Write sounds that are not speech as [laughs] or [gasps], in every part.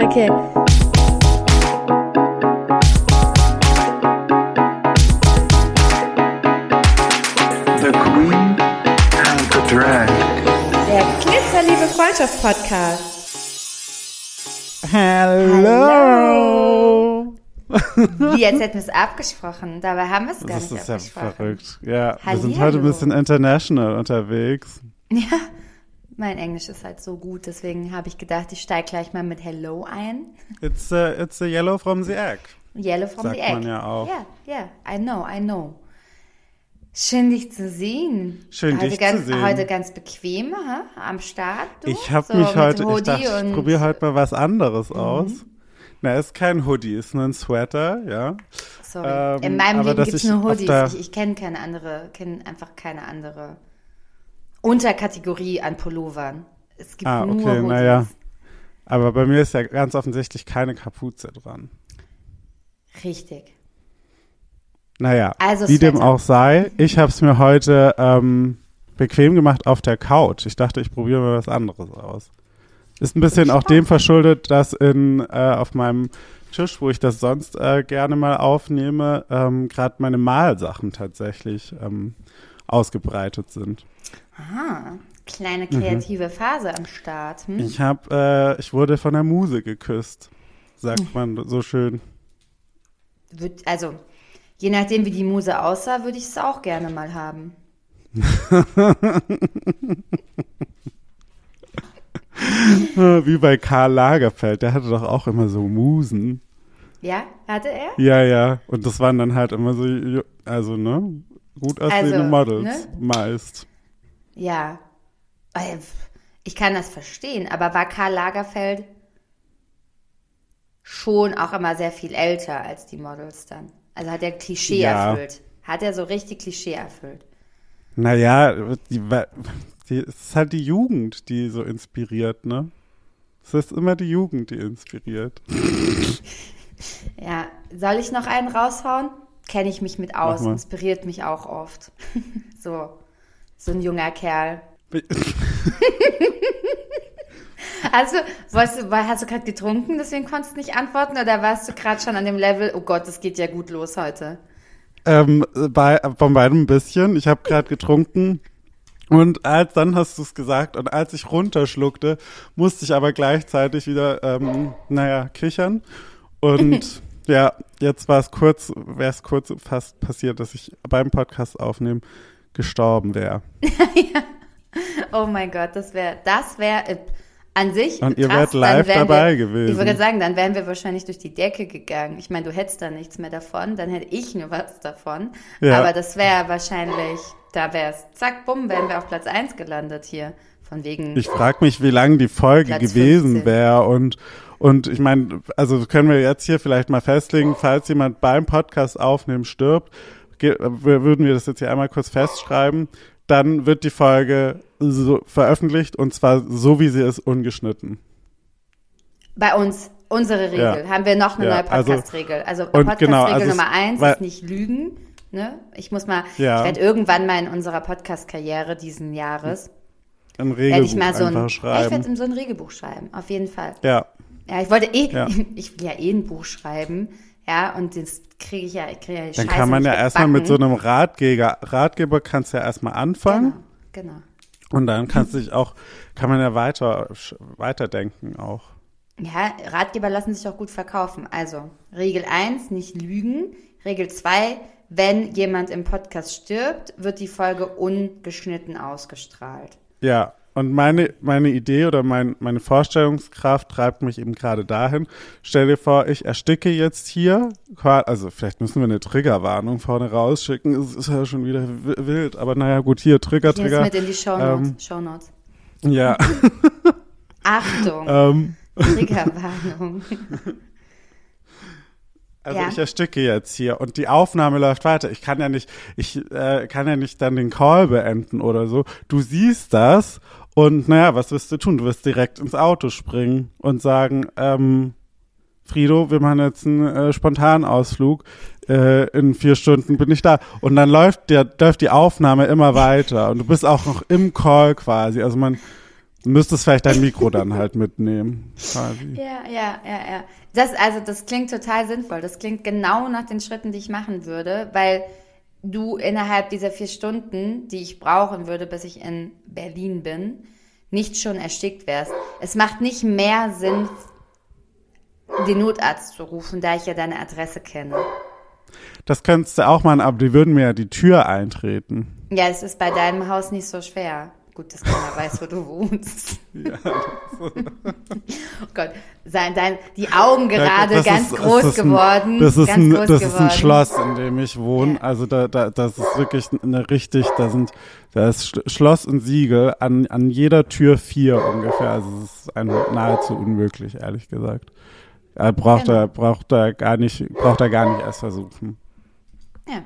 Okay. The Queen and the Drag. Der Glitzerliebe Freundschaft-Podcast. Hello! Wie, als hätten wir es [laughs] abgesprochen. Dabei haben wir es gar Das nicht ist ja abgesprochen. verrückt. Ja, wir sind Hallihallo. heute ein bisschen international unterwegs. Ja, mein Englisch ist halt so gut, deswegen habe ich gedacht, ich steige gleich mal mit Hello ein. It's a, it's a yellow from the egg. Yellow from Sagt the egg. man ja auch. Ja, ja, I know, I know. Schön, dich zu sehen. Schön, heute dich zu ganz, sehen. Heute ganz bequem, ha? am Start. Du? Ich habe So mich heute, ich dachte, ich Mhm. probiere heute mal was anderes aus. Na, ist kein Hoodie, ist nur ein Sweater, ja. Sorry. Ähm, In meinem Leben gibt es nur Hoodies. Ich, ich kenne keine andere, kenne einfach keine andere Unterkategorie an Pullovern. Es gibt Ah, nur okay, Hoodies. naja. Aber bei mir ist ja ganz offensichtlich keine Kapuze dran. Richtig. Naja, Also wie dem auch sei, ich habe es mir heute ähm, bequem gemacht auf der Couch. Ich dachte, ich probiere mal was anderes aus. Ist ein bisschen auch dem verschuldet, dass in äh, auf meinem Tisch, wo ich das sonst äh, gerne mal aufnehme, ähm, gerade meine Malsachen tatsächlich ähm, ausgebreitet sind. Ah, kleine Mhm. kreative Phase am Start. Hm? Ich habe, äh, ich wurde von der Muse geküsst, sagt man so schön. Also, je nachdem, wie die Muse aussah, würde ich es auch gerne mal haben. [laughs] Wie bei Karl Lagerfeld, der hatte doch auch immer so Musen. Ja, hatte er? Ja, ja. Und das waren dann halt immer so, also, ne? Gut aussehende Also, Models, ne? meist. Ja. Äh, Ich kann das verstehen, aber war Karl Lagerfeld schon auch immer sehr viel älter als die Models dann? Also hat er Klischee Ja. erfüllt? Hat er so richtig Klischee erfüllt? Naja, die, wa- die, es ist halt die Jugend, die so inspiriert, ne? Es ist immer die Jugend, die inspiriert. [laughs] Ja, soll ich noch einen raushauen? Kenne ich mich mit aus, inspiriert mich auch oft. [laughs] so, so ein junger Kerl. [laughs] Also, du, hast du gerade getrunken, deswegen konntest du nicht antworten oder warst du gerade schon an dem Level, oh Gott, das geht ja gut los heute? Ähm, bei, von beidem ein bisschen. Ich habe gerade getrunken. Und als dann hast du es gesagt und als ich runterschluckte, musste ich aber gleichzeitig wieder, ähm, naja, kichern. Und [laughs] ja, jetzt war es kurz, wäre es kurz fast passiert, dass ich beim Podcast aufnehmen gestorben wäre. [laughs] Oh mein Gott, das wäre, das wäre äh, an sich Und ihr krass, wärt live dabei wir, gewesen. Ich gerade sagen, dann wären wir wahrscheinlich durch die Decke gegangen. Ich meine, du hättest da nichts mehr davon, dann hätte ich nur was davon. Ja. Aber das wäre wahrscheinlich, da wäre es, zack, bumm, wären wir auf Platz 1 gelandet hier. Von wegen, Ich frage mich, wie lang die Folge Platz gewesen 15. wäre und und ich meine, also können wir jetzt hier vielleicht mal festlegen, falls jemand beim Podcast aufnehmen stirbt, würden wir das jetzt hier einmal kurz festschreiben, dann wird die Folge so veröffentlicht und zwar so, wie sie ist, ungeschnitten. bei uns, unsere Regel, Ja. haben wir noch eine Ja, neue also- Podcast-Regel. Also, und Podcast-Regel genau, also Nummer eins ist nicht lügen. Ne? Ich muss mal, Ja. ich werde irgendwann mal in unserer Podcast-Karriere diesen Jahres, Ein werde ich Regelbuch mal so ein, ja, ich schreiben. werde so ein Regelbuch schreiben, auf jeden Fall. Ja, Ja, ich wollte eh, [laughs] ich will ja eh ein Buch schreiben, ja, und das kriege ich ja, ich kriege ja dann Scheiße kann man ja erstmal mit so einem Ratgeber, Ratgeber kannst du ja erstmal anfangen Genau, genau. und dann kannst du dich auch, kann man ja weiter, weiterdenken auch. Ja, Ratgeber lassen sich auch gut verkaufen. Also, Regel 1, nicht lügen. Regel 2, wenn jemand im Podcast stirbt, wird die Folge ungeschnitten ausgestrahlt. Ja, und meine, meine Idee oder mein, meine Vorstellungskraft treibt mich eben gerade dahin. Stell dir vor, ich ersticke jetzt hier, also vielleicht müssen wir eine Triggerwarnung vorne rausschicken, es ist ja schon wieder wi- wild, aber naja, gut, hier, Trigger, Ich nehme es Trigger. mit in die Shownotes. Ähm, Shownotes. Ja, [laughs] Achtung, ähm, Triggerwarnung. [laughs] also Ja. ich ersticke jetzt hier und die Aufnahme läuft weiter. Ich kann ja nicht, ich äh, kann ja nicht dann den Call beenden oder so. Du siehst das und naja, was wirst du tun? Du wirst direkt ins Auto springen und sagen, ähm, Frido, wir machen jetzt einen äh, Spontanausflug. Äh, in vier Stunden bin ich da. Und dann läuft, der, läuft die Aufnahme immer weiter. Und du bist auch noch im Call quasi. Also man, müsstest vielleicht dein Mikro dann halt mitnehmen. Quasi. Ja, ja, ja, ja. Das, also, das klingt total sinnvoll. Das klingt genau nach den Schritten, die ich machen würde, weil du innerhalb dieser vier Stunden, die ich brauchen würde, bis ich in Berlin bin, nicht schon erstickt wärst. Es macht nicht mehr Sinn, den Notarzt zu rufen, da ich ja deine Adresse kenne. Das könntest du auch machen, aber die würden mir ja die Tür eintreten. Ja, es ist bei deinem Haus nicht so schwer. Gut, dass keiner weiß, wo du wohnst. Ja, Oh [laughs] Gott, sein, dein, die Augen gerade Das ganz ist- groß das ist ein- geworden. Das ist, ein, das ist geworden. ein Schloss, in dem ich wohne. Ja. Also da, da, das ist wirklich eine richtig, da sind, da ist Sch- Schloss und Siegel an, an jeder Tür vier ungefähr. Also es ist ein, nahezu unmöglich, ehrlich gesagt. Er braucht Genau. er, braucht er gar nicht, braucht er gar nicht erst versuchen. Ja.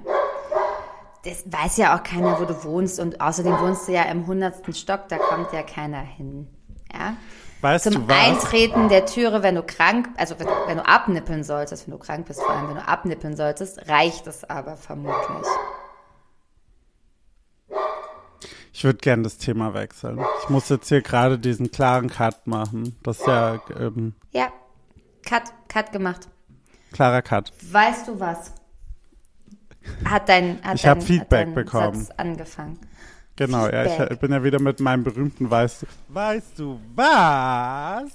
Das weiß ja auch keiner, wo du wohnst und außerdem wohnst du ja im hundertsten Stock, da kommt ja keiner hin. Ja? Weißt Zum du was? Eintreten der Türe, wenn du krank, also wenn, wenn du abnippeln solltest, wenn du krank bist, vor allem wenn du abnippeln solltest, reicht es aber vermutlich. Ich würde gerne das Thema wechseln. Ich muss jetzt hier gerade diesen klaren Cut machen. Das ist ja ähm, Ja, Cut, Cut gemacht. klarer Cut. Weißt du was? Hat dein, hat Ich dein, hab Feedback hat bekommen. Satz angefangen. Genau, ja, ich bin ja wieder mit meinem berühmten Weißt du, weißt du was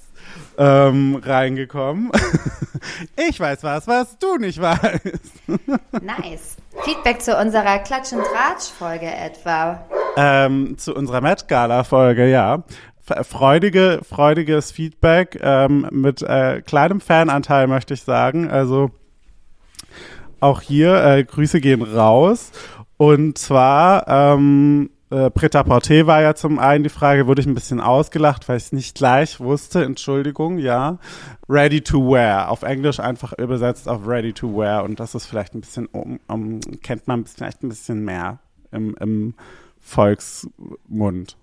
ähm, reingekommen. [laughs] ich weiß was, was du nicht weißt. [laughs] Nice. Feedback zu unserer Klatsch- und Tratsch-Folge etwa. Ähm, zu unserer Met Gala Folge, ja. Freudige, freudiges Feedback ähm, mit äh, kleinem Fananteil, möchte ich sagen. Also auch hier äh, Grüße gehen raus. Und zwar ähm, äh, Preta Porte war ja zum einen die Frage, wurde ich ein bisschen ausgelacht, weil ich es nicht gleich wusste. Entschuldigung, ja. Ready to wear. Auf Englisch einfach übersetzt auf ready to wear. Und das ist vielleicht ein bisschen, um, um, kennt man vielleicht ein bisschen mehr im, im Volksmund.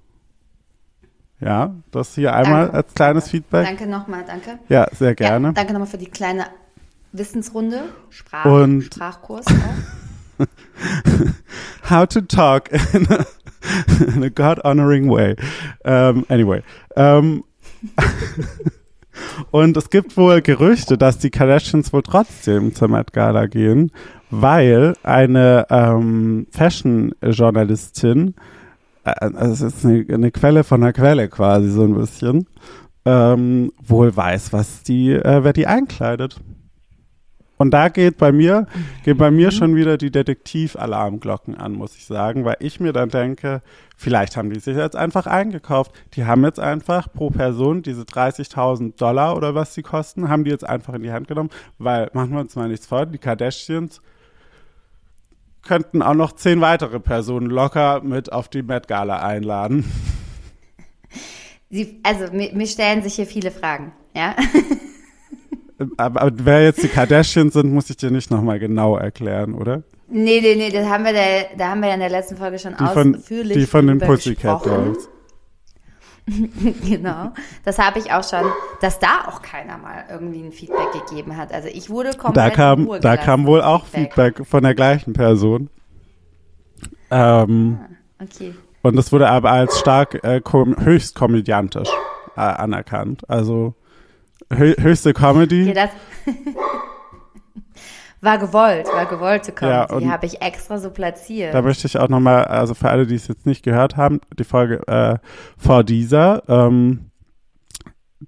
Ja, das hier einmal Danke. als kleines Feedback. Danke nochmal, danke. Ja, sehr gerne. Ja, danke nochmal für die kleine Wissensrunde. Sprach, Und- Sprachkurs [laughs] auch. How to talk in a, in a God-honoring way. Um, anyway. Um, [laughs] und es gibt wohl Gerüchte, dass die Kardashians wohl trotzdem zur Met Gala gehen, weil eine ähm, Fashion-Journalistin, äh, also es ist eine, eine Quelle von einer Quelle quasi so ein bisschen, ähm, wohl weiß, was die, äh, wer die einkleidet. Und da geht bei mir, geht bei mir schon wieder die Detektivalarmglocken an, muss ich sagen, weil ich mir dann denke, vielleicht haben die sich jetzt einfach eingekauft. Die haben jetzt einfach pro Person diese 30.000 Dollar oder was die kosten, haben die jetzt einfach in die Hand genommen, weil machen wir uns mal nichts vor, die Kardashians könnten auch noch zehn weitere Personen locker mit auf die Met Gala einladen. [laughs] Sie, also, mir, mir stellen sich hier viele Fragen, ja? [laughs] Aber, aber wer jetzt die Kardashians sind, muss ich dir nicht nochmal genau erklären, oder? Nee, nee, nee, das haben wir, da, da haben wir ja in der letzten Folge schon Die von, ausführlich die von den Pussycat. Dolls. [laughs] Genau. Das habe ich auch schon, dass da auch keiner mal irgendwie ein Feedback gegeben hat. Also ich wurde komplett Da kam, da kam wohl auch Feedback von der gleichen Person. Ähm, Okay. und das wurde aber als stark äh, kom höchst komödiantisch äh, anerkannt. Also hö höchste Comedy. Okay, das [laughs] war gewollt, war gewollte Ja, Comedy. und- habe ich extra so platziert. Da möchte ich auch nochmal, also für alle, die es jetzt nicht gehört haben, die Folge äh, vor dieser, ähm,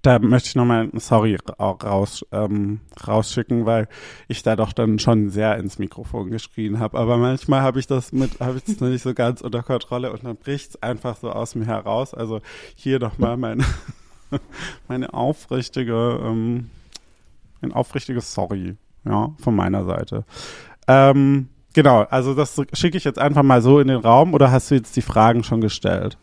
da möchte ich nochmal ein Sorry auch raus, ähm, rausschicken, weil ich da doch dann schon sehr ins Mikrofon geschrien habe. Aber manchmal habe ich das mit, habe ich das noch nicht so ganz unter Kontrolle und dann bricht's einfach so aus mir heraus. Also hier nochmal meine, [laughs] meine aufrichtige, ähm, ein aufrichtiges Sorry, ja, von meiner Seite. Ähm, genau, also das schicke ich jetzt einfach mal so in den Raum oder hast du jetzt die Fragen schon gestellt?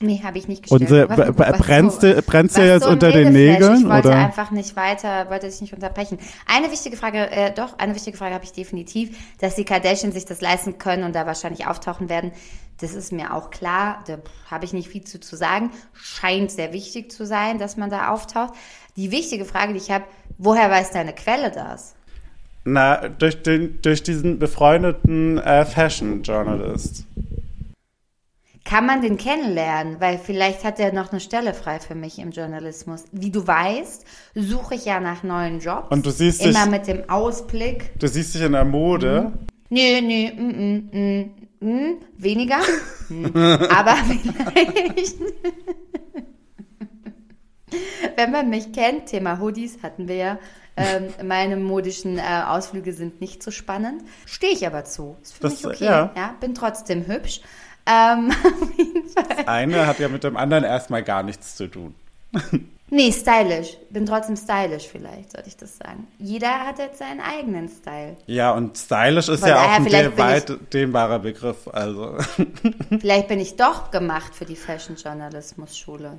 nee, habe ich nicht gestellt. Und Was- was brennst du brennst du was jetzt so unter den. Nägeln Ich wollte oder? einfach nicht weiter, wollte dich nicht unterbrechen. Eine wichtige Frage, äh, doch, eine wichtige Frage habe ich definitiv, dass die Kardashians sich das leisten können und da wahrscheinlich auftauchen werden. Das ist mir auch klar, da habe ich nicht viel zu, zu sagen. Scheint sehr wichtig zu sein, dass man da auftaucht. Die wichtige Frage, die ich habe, woher weiß deine Quelle das? Na, durch den durch diesen befreundeten äh, Fashion Journalist. kann man den kennenlernen, weil vielleicht hat er noch eine Stelle frei für mich im Journalismus. Wie du weißt, suche ich ja nach neuen Jobs. Und du siehst immer dich- mit dem Ausblick. Du siehst dich in der Mode. Nö, nö, mm, mm, mm, mm, weniger. Hm. Aber [laughs] vielleicht. Wenn man mich kennt, Thema Hoodies hatten wir ja. Ähm, meine modischen äh, Ausflüge sind nicht so spannend. Stehe ich aber zu. Ist für Das- mich okay. ja. Ja. bin trotzdem hübsch. Ähm, [laughs] Fall. Eine hat ja mit dem anderen erstmal gar nichts zu tun. Nee, stylisch. Bin trotzdem stylisch vielleicht, sollte ich das sagen. Jeder hat jetzt seinen eigenen Style. Ja, und stylisch ist Von ja auch ein de weit dehnbarer Begriff. Also, [laughs] Vielleicht bin ich doch gemacht für die Fashion-Journalismus-Schule.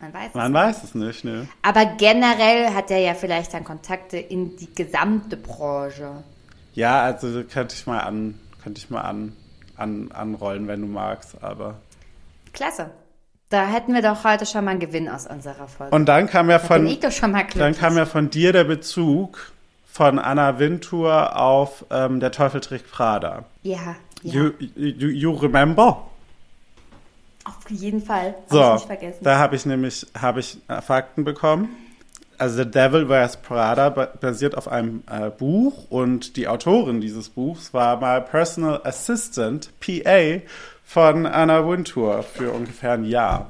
Man weiß es man weiß es nicht, ne? Aber generell hat er ja vielleicht dann Kontakte in die gesamte Branche. Ja, also könnte ich mal an, könnte ich mal an, an, anrollen, wenn du magst, aber. Klasse. Da hätten wir doch heute schon mal einen Gewinn aus unserer Folge. Und dann kam ja von, ich dann kam ja von dir der Bezug von Anna Wintour auf ähm, Der Teufel trägt Prada. ja, ja. You, you, you remember? auf jeden Fall. Hab ich So, nicht vergessen. da habe ich nämlich habe ich Fakten bekommen. Also The Devil Wears Prada ba- basiert auf einem äh, Buch und die Autorin dieses Buchs war mal Personal Assistant, PA, von Anna Wintour für ungefähr ein Jahr.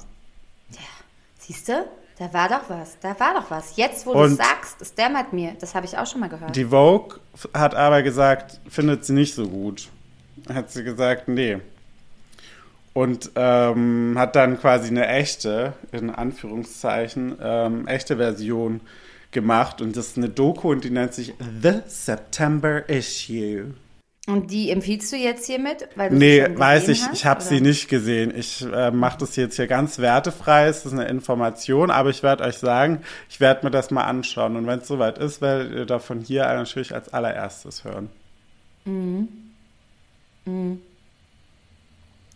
Siehst du? Da war doch was. Da war doch was. Jetzt, wo du Und- sagst, es dämmert mir. Das habe ich auch schon mal gehört. Die Vogue hat aber gesagt, findet sie nicht so gut. Hat sie gesagt, nee. Und ähm, hat dann quasi eine echte, in Anführungszeichen, ähm, echte Version gemacht. Und das ist eine Doku und die nennt sich The September Issue. Und die empfiehlst du jetzt hiermit? Weil du Nee, weiß ich, hast, ich habe sie nicht gesehen. Ich äh, mache das jetzt hier ganz wertefrei, es ist eine Information, aber ich werde euch sagen, ich werde mir das mal anschauen. Und wenn es soweit ist, werdet ihr davon hier natürlich als allererstes hören. Ich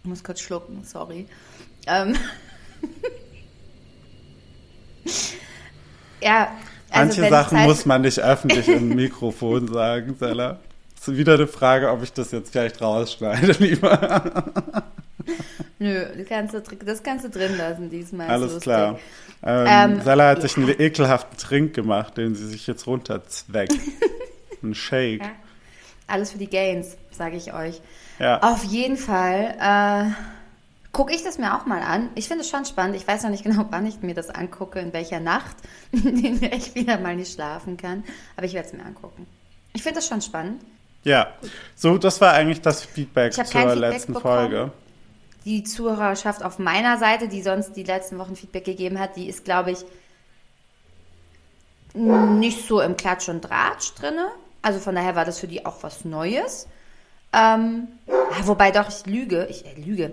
muss kurz schlucken, sorry. Ähm. [laughs] ja, also Manche Sachen halt, muss man nicht öffentlich im Mikrofon sagen, Sella. Ist wieder eine Frage, ob ich das jetzt vielleicht rausschneide, [laughs] lieber. Nö, das kannst, du, das kannst du drin lassen diesmal. ist Alles lustig. klar. Ähm, Ähm, Sella hat sich einen ekelhaften Trink gemacht, den sie sich jetzt runterzweckt. [laughs] Ein Shake. Ja. Alles für die Gains, sage ich euch. Ja. Auf jeden Fall äh, gucke ich das mir auch mal an. Ich finde es schon spannend. Ich weiß noch nicht genau, [laughs] wann ich mir das angucke, in welcher Nacht, in der ich wieder mal nicht schlafen kann. Aber ich werde es mir angucken. Ich finde das schon spannend. Ja. So, das war eigentlich das Feedback zur Feedback letzten bekommen. Folge. Die Zuhörerschaft auf meiner Seite, die sonst die letzten Wochen Feedback gegeben hat, die ist, glaube ich, nicht so im Klatsch und Tratsch drinne. Also von daher war das für die auch was Neues. Ähm, wobei doch, ich lüge. Ich äh, lüge.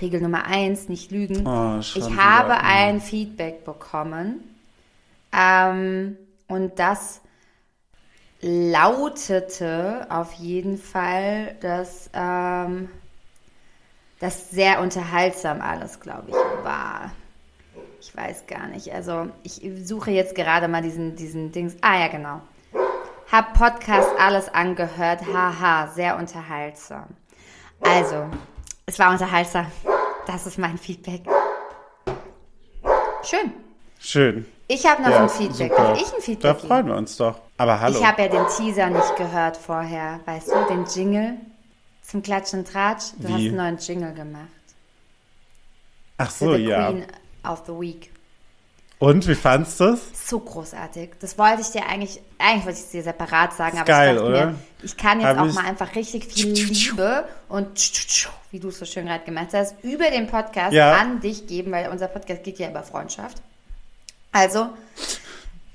Regel Nummer eins, nicht lügen. Oh, ich habe ein Feedback bekommen. Ähm, und das lautete auf jeden Fall, dass ähm, das sehr unterhaltsam alles, glaube ich, war. Ich weiß gar nicht. Also ich suche jetzt gerade mal diesen, diesen Dings. Ah ja, genau. Hab Podcast alles angehört. Haha, sehr unterhaltsam. Also, es war unterhaltsam. Das ist mein Feedback. Schön. Schön. Ich habe noch Ja, ein Feedback. super. Darf ich ein Da Feedback geben? freuen wir uns doch. Aber hallo. Ich habe ja den Teaser nicht gehört vorher. Weißt du, den Jingle zum Klatsch und Tratsch. Du Wie? hast einen neuen Jingle gemacht. Ach so, The ja. Queen of the Week. Und wie fandst du es? So großartig. Das wollte ich dir eigentlich, eigentlich wollte ich es dir separat sagen, aber geil, ich dachte oder? mir, ich kann jetzt Hab auch mal einfach richtig viel Liebe und wie du es so schön gerade gemacht hast, über den Podcast Ja. an dich geben, weil unser Podcast geht ja über Freundschaft. Also,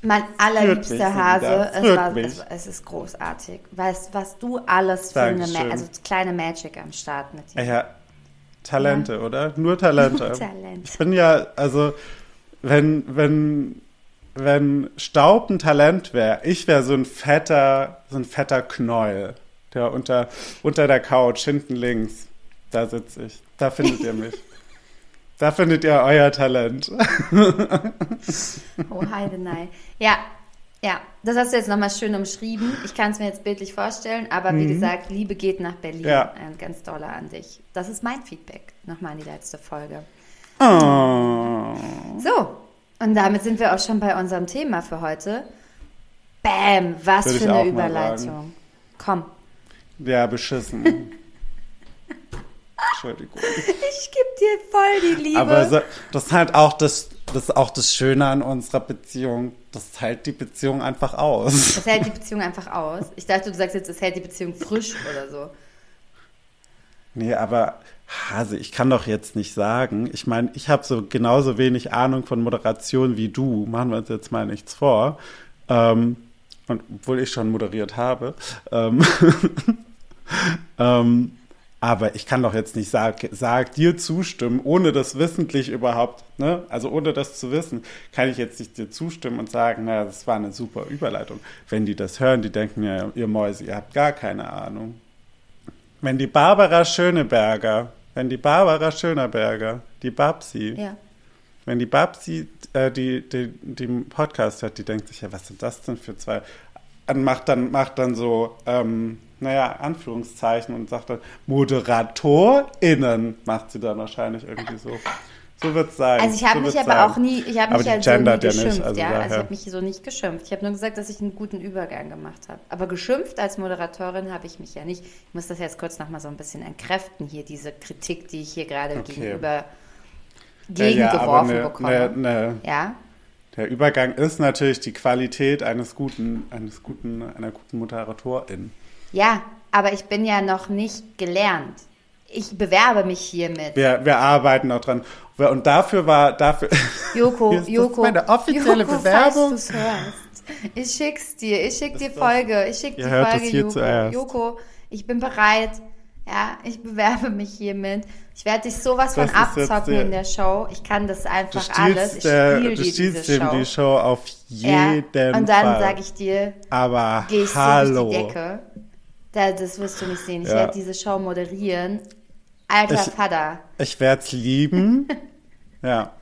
mein allerliebster Hase, es, war, es, es ist großartig. Weißt, was du alles für eine, Dankeschön. Ma also kleine Magic am Start mit dir. Ja, Talente, oder? Nur Talente. [laughs] Nur Talente. Ich bin ja, also, wenn, wenn, wenn Staub ein Talent wäre, ich wäre so ein fetter, so ein fetter Knäuel, der unter, unter der Couch, hinten links, da sitze ich. Da findet ihr mich. [laughs] Da findet ihr euer Talent. Oh, Heidenei. Ja, Ja, das hast du jetzt nochmal schön umschrieben. Ich kann es mir jetzt bildlich vorstellen, aber wie gesagt, Liebe geht nach Berlin. Mhm. Ja. Ein ganz doller an dich. Das ist mein Feedback. Nochmal an die letzte Folge. Oh. So, und damit sind wir auch schon bei unserem Thema für heute. Bam, was Würde für eine Überleitung. Komm, Ja, beschissen. [laughs] Entschuldigung. ich gebe dir voll die Liebe. Aber so, das ist halt auch das, das ist auch das Schöne an unserer Beziehung. Das hält die Beziehung einfach aus. das hält die Beziehung einfach aus. Ich dachte, du sagst jetzt, es hält die Beziehung frisch oder so. Nee, aber Hase, ich kann doch jetzt nicht sagen. Ich meine, ich habe so genauso wenig Ahnung von Moderation wie du. Machen wir uns jetzt mal nichts vor. Ähm, und obwohl ich schon moderiert habe. Ähm, [laughs] ähm, aber ich kann doch jetzt nicht sag, sag dir zustimmen, ohne das wissentlich überhaupt, ne? Also ohne das zu wissen, kann ich jetzt nicht dir zustimmen und sagen, naja, das war eine super Überleitung. Wenn die das hören, die denken ja, ihr Mäuse, ihr habt gar keine Ahnung. Wenn die Barbara Schöneberger, wenn die Barbara Schöneberger, die Babsi, Ja. wenn die Babsi äh, die, die, die Podcast hört, die denkt sich, ja, was sind das denn für zwei? Und macht dann, macht dann so, ähm, naja, Anführungszeichen und sagt dann, ModeratorInnen macht sie dann wahrscheinlich irgendwie so. So wird's sein. Also ich habe so mich aber sein. auch nie, ich habe mich halt so nie gendert ja nicht, geschimpft, also ja. Also ich habe mich so nicht geschimpft. Ich habe nur gesagt, dass ich einen guten Übergang gemacht habe. Aber geschimpft als Moderatorin habe ich mich ja nicht. Ich muss das jetzt kurz nochmal so ein bisschen entkräften hier, diese Kritik, die ich hier gerade Okay. gegenüber Ja, ja, gegengeworfen ne, bekomme. ne, ne, Ja, Der Übergang ist natürlich die Qualität eines guten, eines guten, einer guten Moderatorin. Ja, aber ich bin ja noch nicht gelernt. Ich bewerbe mich hiermit. Wir, wir arbeiten noch dran. Und dafür war, dafür. [laughs] Joko, ist das Joko, meine offizielle Joko, Bewerbung. Falls hörst. Ich schick's dir, ich schick dir Folge, ich schick die Folge, Joko. zuerst. Joko, ich bin bereit. Ja, ich bewerbe mich hiermit. Ich werde dich sowas von Das jetzt abzocken in der Show. Ich kann das Du einfach alles. Ich spiele du dir diese Show. die Show auf ja, jeden und dann sage ich dir, Aber gehe ich so hallo. durch die Decke. Da, das wirst du nicht sehen. Ich Ja. werde diese Show moderieren. Alter Ich- Vater. Ich werde es lieben. [laughs] ja.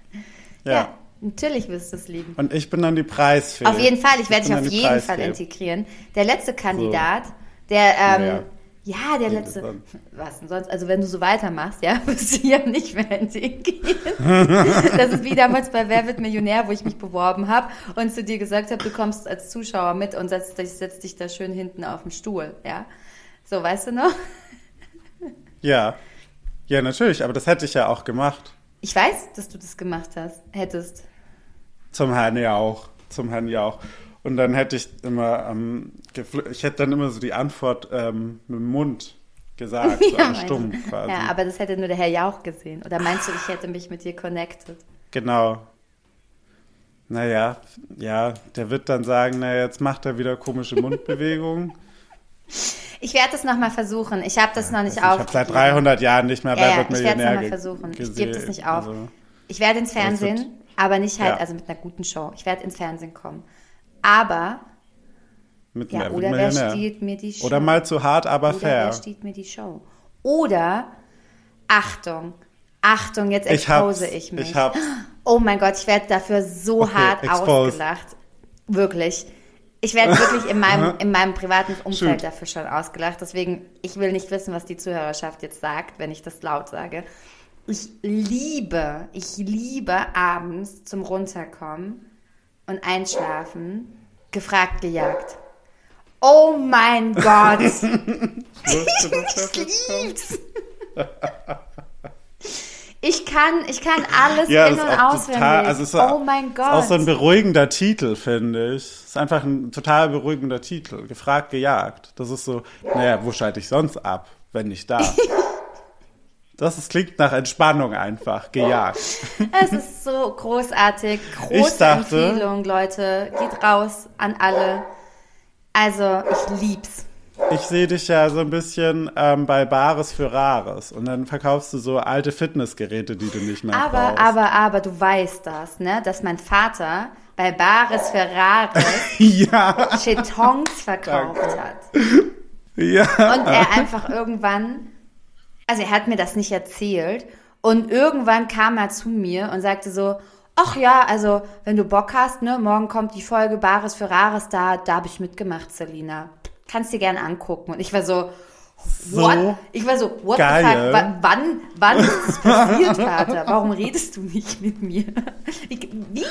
Ja. ja. natürlich wirst du es lieben. Und ich bin dann die Preisfee. Auf jeden Fall, ich werde dich auf jeden Fall Preisfee. integrieren. Der letzte Kandidat, der, ähm. Ja, der letzte, was denn sonst, also wenn du so weitermachst, ja, [laughs] wirst du ja nicht mehr integrieren. das ist wie damals bei Wer wird Millionär, wo ich mich beworben habe und zu dir gesagt habe, du kommst als Zuschauer mit und setzt dich, setzt dich da schön hinten auf den Stuhl, ja. So, weißt du noch? Ja. Ja, natürlich, aber das hätte ich ja auch gemacht. Ich weiß, dass du das gemacht hast, hättest. Zum Herrn ja auch. Zum Herrn ja auch. Und dann hätte ich immer, ähm, ich hätte dann immer so die Antwort ähm, mit dem Mund gesagt, [laughs] so Ja, ja, stumm quasi. ja, aber das hätte nur der Herr Jauch gesehen. Oder meinst du, ich hätte mich mit dir connected? Genau. Naja, ja, der wird dann sagen, naja, jetzt macht er wieder komische Mundbewegungen. Ich werde es nochmal versuchen. Ich habe das noch nicht Also ich habe seit 300 Jahren nicht mehr Ja, Wer ja, ich werde es nochmal versuchen. Ich gesehen. gebe das nicht auf. Also, Ich werde ins Fernsehen, aber nicht halt, Ja. also mit einer guten Show. Ich werde ins Fernsehen kommen. Aber, mit ja, oder wer stiehlt mir die Show? Oder mal zu hart, aber Oder fair. wer stiehlt mir die Show? Oder, Achtung, Achtung, jetzt Ich expose ich mich. ich hab's. [gasps] Oh mein Gott, ich werde dafür so Okay, hart exposed. ausgelacht. Wirklich. Ich werde wirklich in meinem, in meinem privaten Umfeld Shoot. dafür schon ausgelacht. Deswegen, ich will nicht wissen, was die Zuhörerschaft jetzt sagt, wenn ich das laut sage. Ich liebe, ich liebe abends zum Runterkommen und Einschlafen gefragt, gejagt. Oh mein Gott! [laughs] Ich lieb's. Ich kann, ich kann alles Ja, in- und auswendig. total, also ist oh mein Gott. Ist auch so ein beruhigender Titel, finde ich. Ist einfach ein total beruhigender Titel. Gefragt, gejagt. Das ist so, naja, wo schalte ich sonst ab, wenn nicht da? [laughs] Das ist, klingt nach Entspannung einfach, gejagt. es ist so großartig. Große Ich dachte- Empfehlung, Leute. Geht raus an alle. Also, ich lieb's. Ich sehe dich ja so ein bisschen ähm, bei Bares für Rares und dann verkaufst du so alte Fitnessgeräte, die du nicht mehr Aber, brauchst. aber, aber, du weißt das, ne? Dass mein Vater bei Bares Ferraris [laughs] ja, Chetons verkauft hat. ja. Und er einfach irgendwann, also er hat mir das nicht erzählt. Und irgendwann kam er zu mir und sagte so, ach ja, also wenn du Bock hast, ne, morgen kommt die Folge Bares für Rares, da, da habe ich mitgemacht, Selina. Kannst dir gerne angucken. Und ich war so, So what? Ich war so, what geil. the fuck? Wa- Wann, wann ist das passiert, Vater? Warum redest du nicht mit mir? Ich, wie?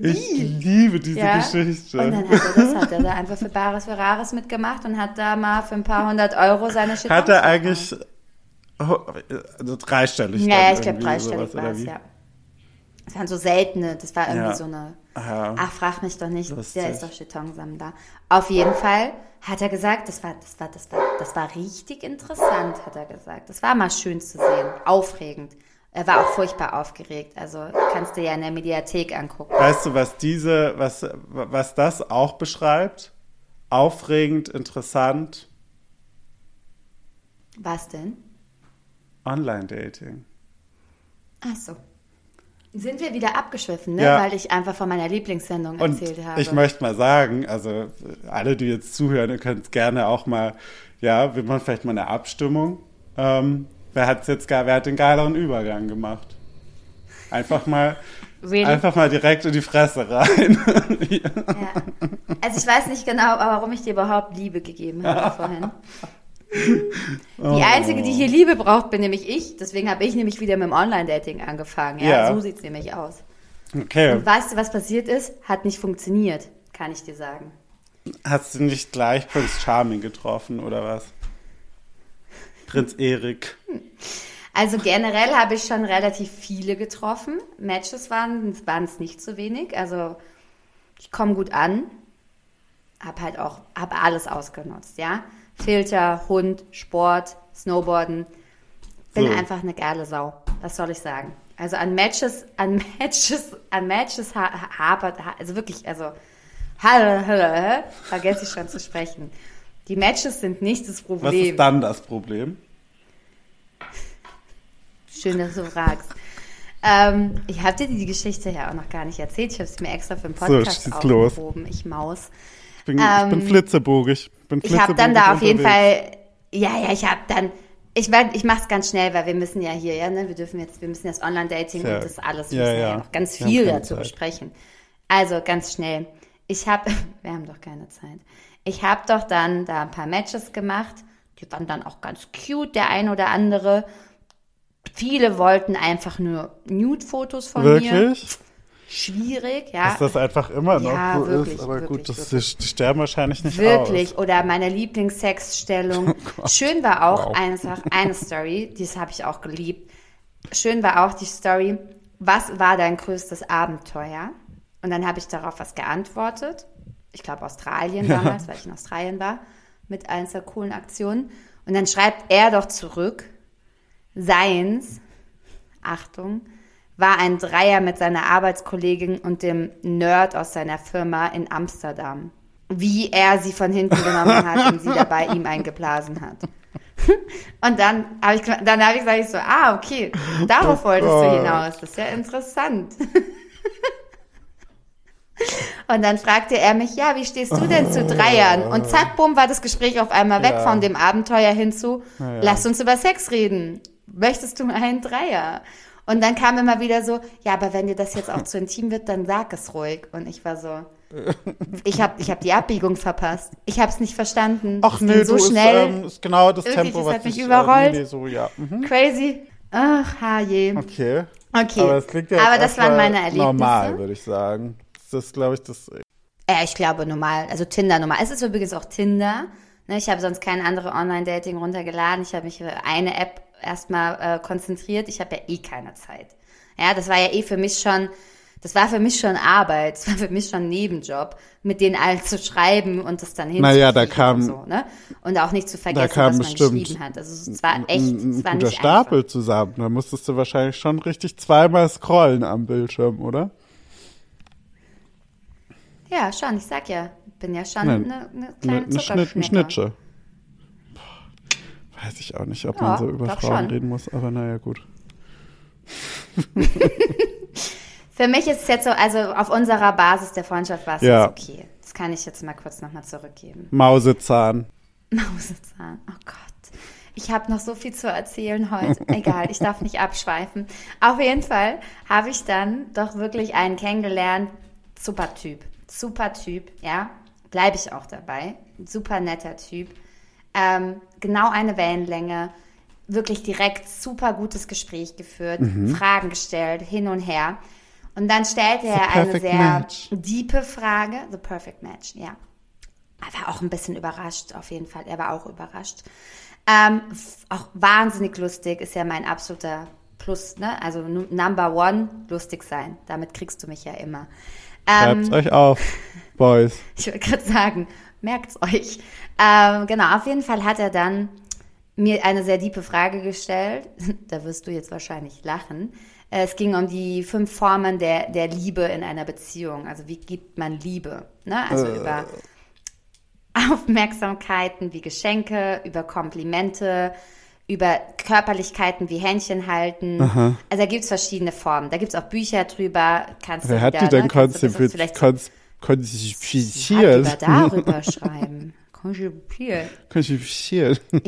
Ich liebe diese Ja. Geschichte. Und dann hat er das, hat er da einfach für Bares für Rares mitgemacht und hat da mal für ein paar hundert Euro seine Shit Hat er eigentlich oh, also dreistellig? Ja, ich glaube dreistellig war es, ja. Das waren so seltene, das war irgendwie Ja. so eine, Ja. ach, frag mich doch nicht, Lustig. der ist doch Chetonsam da. Auf jeden Fall hat er gesagt, das war, das war, das war, das war richtig interessant, hat er gesagt. Das war mal schön zu sehen, aufregend. Er war auch furchtbar aufgeregt, also kannst du ja in der Mediathek angucken. Weißt du, was diese, was, was das auch beschreibt? Aufregend, interessant, Was denn? Online-Dating. Ach so. Sind wir wieder abgeschwiffen, ne? Ja. weil ich einfach von meiner Lieblingssendung Und erzählt habe. ich möchte mal sagen, also alle, die jetzt zuhören, ihr könnt gerne auch mal, ja, wir machen vielleicht mal eine Abstimmung. Ähm, wer hat jetzt wer hat den geileren Übergang gemacht? Einfach mal, [laughs] Really? einfach mal direkt in die Fresse rein. [laughs] Ja. Also ich weiß nicht genau, warum ich dir überhaupt Liebe gegeben habe vorhin. [laughs] Die Einzige, die hier Liebe braucht, bin nämlich ich. Deswegen habe ich nämlich wieder mit dem Online-Dating angefangen. Ja, Ja. so sieht's nämlich aus. Okay, Und weißt du, was passiert ist? Hat nicht funktioniert, kann ich dir sagen. hast du nicht gleich Prinz Charming getroffen oder was? Prinz Erik. Also generell habe ich schon relativ viele getroffen. Matches waren waren es nicht so wenig. Also ich komme gut an. Hab halt auch, hab alles ausgenutzt, ja. Filter, Hund, Sport, Snowboarden. Bin So. einfach eine geile Sau. Was soll ich sagen? Also an Matches, an Matches, an Matches ha- ha- hapert, ha- also wirklich, also vergesse ich schon zu sprechen. Die Matches sind nicht das Was Problem. ist dann das Problem? Schön, dass du fragst. Ähm, ich habe dir die Geschichte ja auch noch gar nicht erzählt. Ich habe es mir extra für den Podcast los. aufgehoben. Ich Maus. Ich bin, ich bin Ähm, flitzebogig. Bin Ich habe dann da auf jeden unterwegs. Fall, ja, ja, ich habe dann, ich, werd- ich mache es ganz schnell, weil wir müssen ja hier, ja, ne, wir dürfen jetzt, wir müssen jetzt Online-Dating Ja. und das alles, wir Ja, müssen ja, ja. noch ganz viel dazu Zeit. besprechen. Also ganz schnell. Ich habe, [laughs] wir haben doch keine Zeit. Ich habe doch dann da ein paar Matches gemacht. Die waren dann auch ganz cute, der ein oder andere. Viele wollten einfach nur Nude-Fotos von mir. Wirklich? Schwierig, ja. Dass das einfach immer noch Ja, so wirklich, ist. Aber wirklich, gut, das, wirklich. die sterben wahrscheinlich nicht Wirklich. aus. Oder meine Lieblingssexstellung. [laughs] Schön war auch Wow. eine, Sache- eine Story, das habe ich auch geliebt. Schön war auch die Story, was war dein größtes Abenteuer? Und dann habe ich darauf was geantwortet. Ich glaube Australien damals, weil ich in Australien war, mit eins der coolen Aktionen. Und dann schreibt er doch zurück, seins, Achtung, war ein Dreier mit seiner Arbeitskollegin und dem Nerd aus seiner Firma in Amsterdam. Wie er sie von hinten genommen [laughs] hat und sie dabei ihm eingeblasen hat. [laughs] Und dann habe ich, dann habe ich gesagt, ich so, ah, okay, darauf wolltest du Gott. hinaus. Das ist ja interessant. [laughs] Und dann fragte er mich, ja, wie stehst du denn zu Dreiern? Und zack, bumm, war das Gespräch auf einmal weg Ja. von dem Abenteuer hinzu, Ja. lass uns über Sex reden. Möchtest du einen Dreier? Und dann kam immer wieder so, ja, aber wenn dir das jetzt auch [laughs] zu intim wird, dann sag es ruhig. Und ich war so, ich habe ich hab die Abbiegung verpasst. Ich habe es nicht verstanden. Ach ging so du schnell. ist, ähm, ist genau das Wirklich, Tempo, es was hat mich ich überrollt. Äh, nee, so, ja. Mhm. Crazy. Ach, haje. Okay. Okay. Aber das klingt ja Aber das waren meine Erlebnisse. Normal, würde ich sagen. Das ist, glaube ich, das. Ja, ich glaube normal, also Tinder normal. Es ist übrigens auch Tinder. Ne, ich habe sonst keine andere Online-Dating runtergeladen. Ich habe mich für eine App erstmal äh, konzentriert. Ich habe ja eh keine Zeit. Ja, das war ja eh für mich schon, das war für mich schon Arbeit, das war für mich schon ein Nebenjob, mit denen allen zu schreiben und das dann hinzukriegen Naja, da kam- und so, ne? Und auch nicht zu vergessen, Da kam was man bestimmt geschrieben hat. Also es war echt, ein, es ein war guter nicht Stapel einfach. zusammen. Da musstest du wahrscheinlich schon richtig zweimal scrollen am Bildschirm, oder? Ja, schon, ich sag ja, bin ja schon eine, Eine, kleine eine Schnitt, Zuckerschnecke. Weiß ich auch nicht, ob Ja, man so über Frauen schon. reden muss, aber naja, gut. [laughs] Für mich ist es jetzt so, also auf unserer Basis der Freundschaft war es Ja. jetzt okay. Das kann ich jetzt mal kurz nochmal zurückgeben. Mausezahn. [laughs] Mausezahn, oh Gott. Ich habe noch so viel zu erzählen heute. [laughs] Egal, ich darf nicht abschweifen. Auf jeden Fall habe ich dann doch wirklich einen kennengelernt. Super Typ. Super Typ, ja. Bleibe ich auch dabei. Super netter Typ. Ähm, genau eine Wellenlänge. Wirklich direkt super gutes Gespräch geführt. Fragen gestellt, hin und her. Und dann stellte The er eine sehr match. diepe Frage. The perfect match, ja. Er war auch ein bisschen überrascht, auf jeden Fall. Er war auch überrascht. Ähm, auch wahnsinnig lustig, ist ja mein absoluter Plus, ne? Also nu- Number One, lustig sein. Damit kriegst du mich ja immer. Schreibt's Ähm, euch auf, Boys. [laughs] ich wollte gerade sagen, merkt's euch. Ähm, genau, auf jeden Fall hat er dann mir eine sehr diepe Frage gestellt. [laughs] Da wirst du jetzt wahrscheinlich lachen. Äh, Es ging um die fünf Formen der, der Liebe in einer Beziehung. Also wie gibt man Liebe? Ne? Also über Aufmerksamkeiten wie Geschenke, über Komplimente, über Körperlichkeiten wie Händchen halten. Also da gibt's verschiedene Formen. Da gibt's auch Bücher drüber. Kannst Wer du hat wieder, die denn ne, kannst du das konzipiert? konzipiert? darüber [laughs] schreiben. Konzipiert. Konzipiert. [laughs]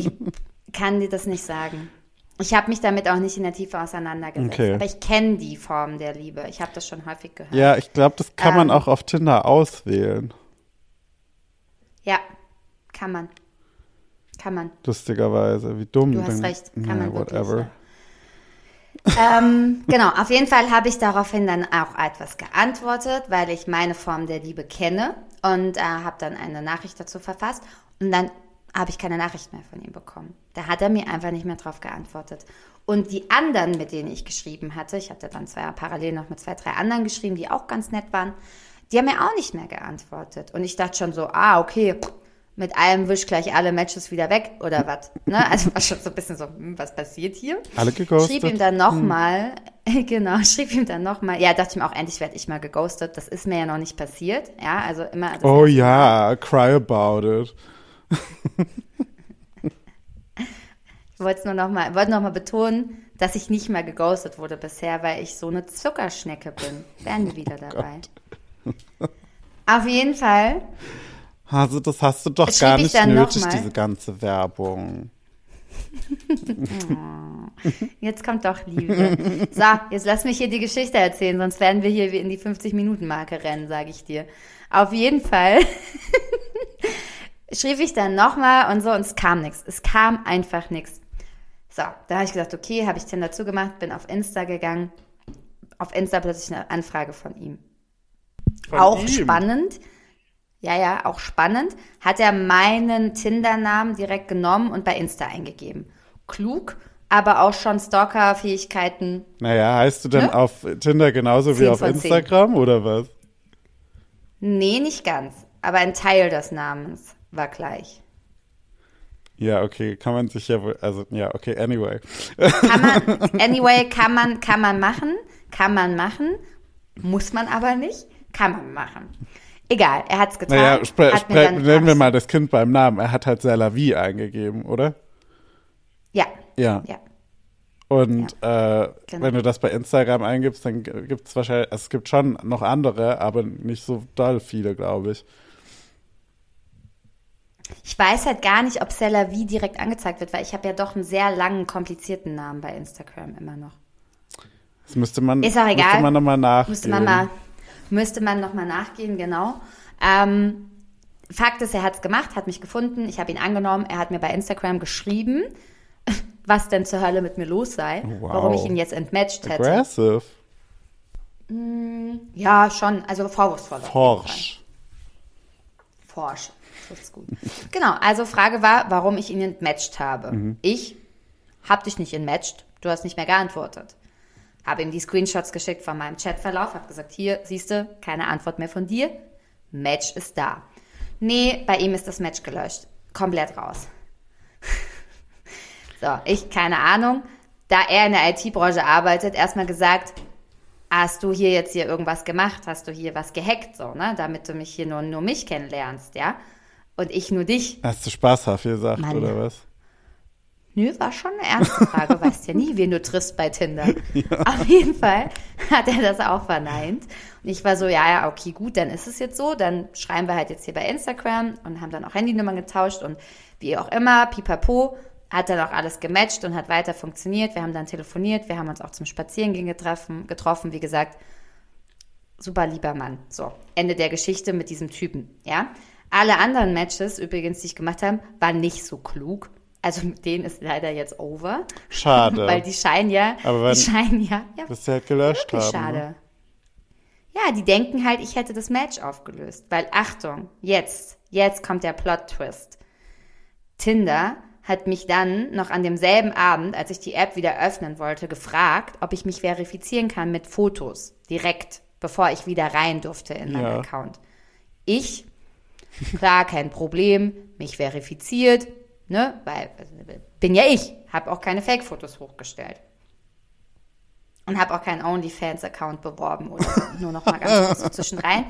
Ich kann dir das nicht sagen. Ich habe mich damit auch nicht in der Tiefe auseinandergesetzt. Okay. Aber ich kenne die Form der Liebe. Ich habe das schon häufig gehört. Ja, ich glaube, das kann man Ähm. auch auf Tinder auswählen. Ja, kann man. Kann man. Lustigerweise. Wie dumm. Du hast recht, kann Ja, man wirklich. whatever. Ja. ähm, genau, auf jeden Fall habe ich daraufhin dann auch etwas geantwortet, weil ich meine Form der Liebe kenne und äh, habe dann eine Nachricht dazu verfasst und dann habe ich keine Nachricht mehr von ihm bekommen. Da hat er mir einfach nicht mehr drauf geantwortet. Und die anderen, mit denen ich geschrieben hatte, ich hatte dann zwei parallel noch mit zwei, drei anderen geschrieben, die auch ganz nett waren, die haben mir auch nicht mehr geantwortet. Und ich dachte schon so, ah, okay, mit allem wisch gleich alle Matches wieder weg oder was. Ne? Also war schon so ein bisschen so, hm, was passiert hier? Alle geghostet? Schrieb ihm dann nochmal, [laughs] genau, schrieb ihm dann nochmal, ja, dachte ich mir auch, endlich werde ich mal geghostet. Das ist mir ja noch nicht passiert. Ja, also immer. Oh ja, cry about it. Ich wollte es nur nochmal, wollte nochmal betonen, dass ich nicht mal geghostet wurde bisher, weil ich so eine Zuckerschnecke bin. Wären wir wieder dabei. Auf jeden Fall Also, das hast du doch gar ich nicht nötig, diese ganze Werbung. [laughs] Jetzt kommt doch Liebe. So, jetzt lass mich hier die Geschichte erzählen, sonst werden wir hier in die 50-Minuten-Marke rennen, sage ich dir. Auf jeden Fall [laughs] schrieb ich dann nochmal und so und es kam nichts. Es kam einfach nichts. So, da habe ich gesagt, okay, habe ich Tinder zugemacht, bin auf Insta gegangen. Auf Insta plötzlich eine Anfrage von ihm. auch ihm? spannend. Ja, ja, auch spannend. Hat er meinen Tinder-Namen direkt genommen und bei Insta eingegeben. Klug, aber auch schon Stalker-Fähigkeiten. Naja, heißt du denn Ne? auf Tinder genauso wie auf. Instagram oder was? Nee, nicht ganz. Aber ein Teil des Namens war gleich. Ja, okay, kann man sich ja wohl, also, ja, okay, anyway. Kann man, [laughs] anyway, kann man, kann man machen, kann man machen, muss man aber nicht, kann man machen. Egal, er hat's getan. Naja, spre hat mir spre dann- nennen wir mal das Kind beim Namen. Er hat halt Selavi eingegeben, oder? Ja, Ja. ja. Und äh, Genau. wenn du das bei Instagram eingibst, dann gibt es wahrscheinlich, es gibt schon noch andere, aber nicht so doll viele, glaube ich. Ich weiß halt gar nicht, ob wie direkt angezeigt wird, weil ich habe ja doch einen sehr langen, komplizierten Namen bei Instagram immer noch. Das müsste man, Ist auch egal. Müsste man nochmal nachgehen. Müsste man mal, müsste man noch mal nachgehen, genau. Ähm, Fakt ist, er hat's gemacht, hat mich gefunden, ich habe ihn angenommen, er hat mir bei Instagram geschrieben, [laughs] was denn zur Hölle mit mir los sei, Wow. warum ich ihn jetzt entmatcht hätte. Aggressive. Ja, schon, also vorwurfsvoll. Forsch. Forsch. Trifft's gut. [laughs] genau, also Frage war, warum ich ihn entmatcht habe. Mhm. Ich hab dich nicht entmatcht, du hast nicht mehr geantwortet. Habe ihm die Screenshots geschickt von meinem Chatverlauf, habe gesagt, hier, siehste, keine Antwort mehr von dir. Match ist da. Nee, bei ihm ist das Match gelöscht. Komplett raus. [laughs] so, ich, keine Ahnung. Da er in der IT-Branche arbeitet, erstmal gesagt, hast du hier jetzt hier irgendwas gemacht? Hast du hier was gehackt, so, ne? Damit du mich hier nur, nur mich kennenlernst, ja? Und ich nur dich. Hast du spaßhaft gesagt, Mann. oder was? Nö, war schon eine ernste Frage. [laughs] weißt ja nie, wen du triffst bei Tinder. Auf jeden Fall hat er das auch verneint. Und ich war so, ja, ja, okay, gut, dann ist es jetzt so. Dann schreiben wir halt jetzt hier bei Instagram und haben dann auch Handynummern getauscht und wie auch immer, pipapo. hat dann auch alles gematcht und hat weiter funktioniert. Wir haben dann telefoniert, wir haben uns auch zum Spazierengehen getroffen, getroffen wie gesagt. Super lieber Mann. So, Ende der Geschichte mit diesem Typen, ja. Alle anderen Matches übrigens, die ich gemacht habe, waren nicht so klug. Also mit denen ist leider jetzt over. Schade. [laughs] Weil die scheinen ja, Aber wenn- die scheinen ja, ja Bis sie halt gelöscht haben. schade. Ne? Ja, die denken halt, ich hätte das Match aufgelöst. Weil, Achtung, jetzt, jetzt kommt der Plot-Twist. Tinder hat mich dann noch an demselben Abend, als ich die App wieder öffnen wollte, gefragt, ob ich mich verifizieren kann mit Fotos. Direkt, bevor ich wieder rein durfte in meinen Ja. Account. Ich, klar, kein Problem, mich verifiziert, ne, weil, also, bin ja ich, habe auch keine Fake-Fotos hochgestellt. Und habe auch keinen OnlyFans-Account beworben oder so. [laughs] Nur noch mal ganz kurz so zwischen rein.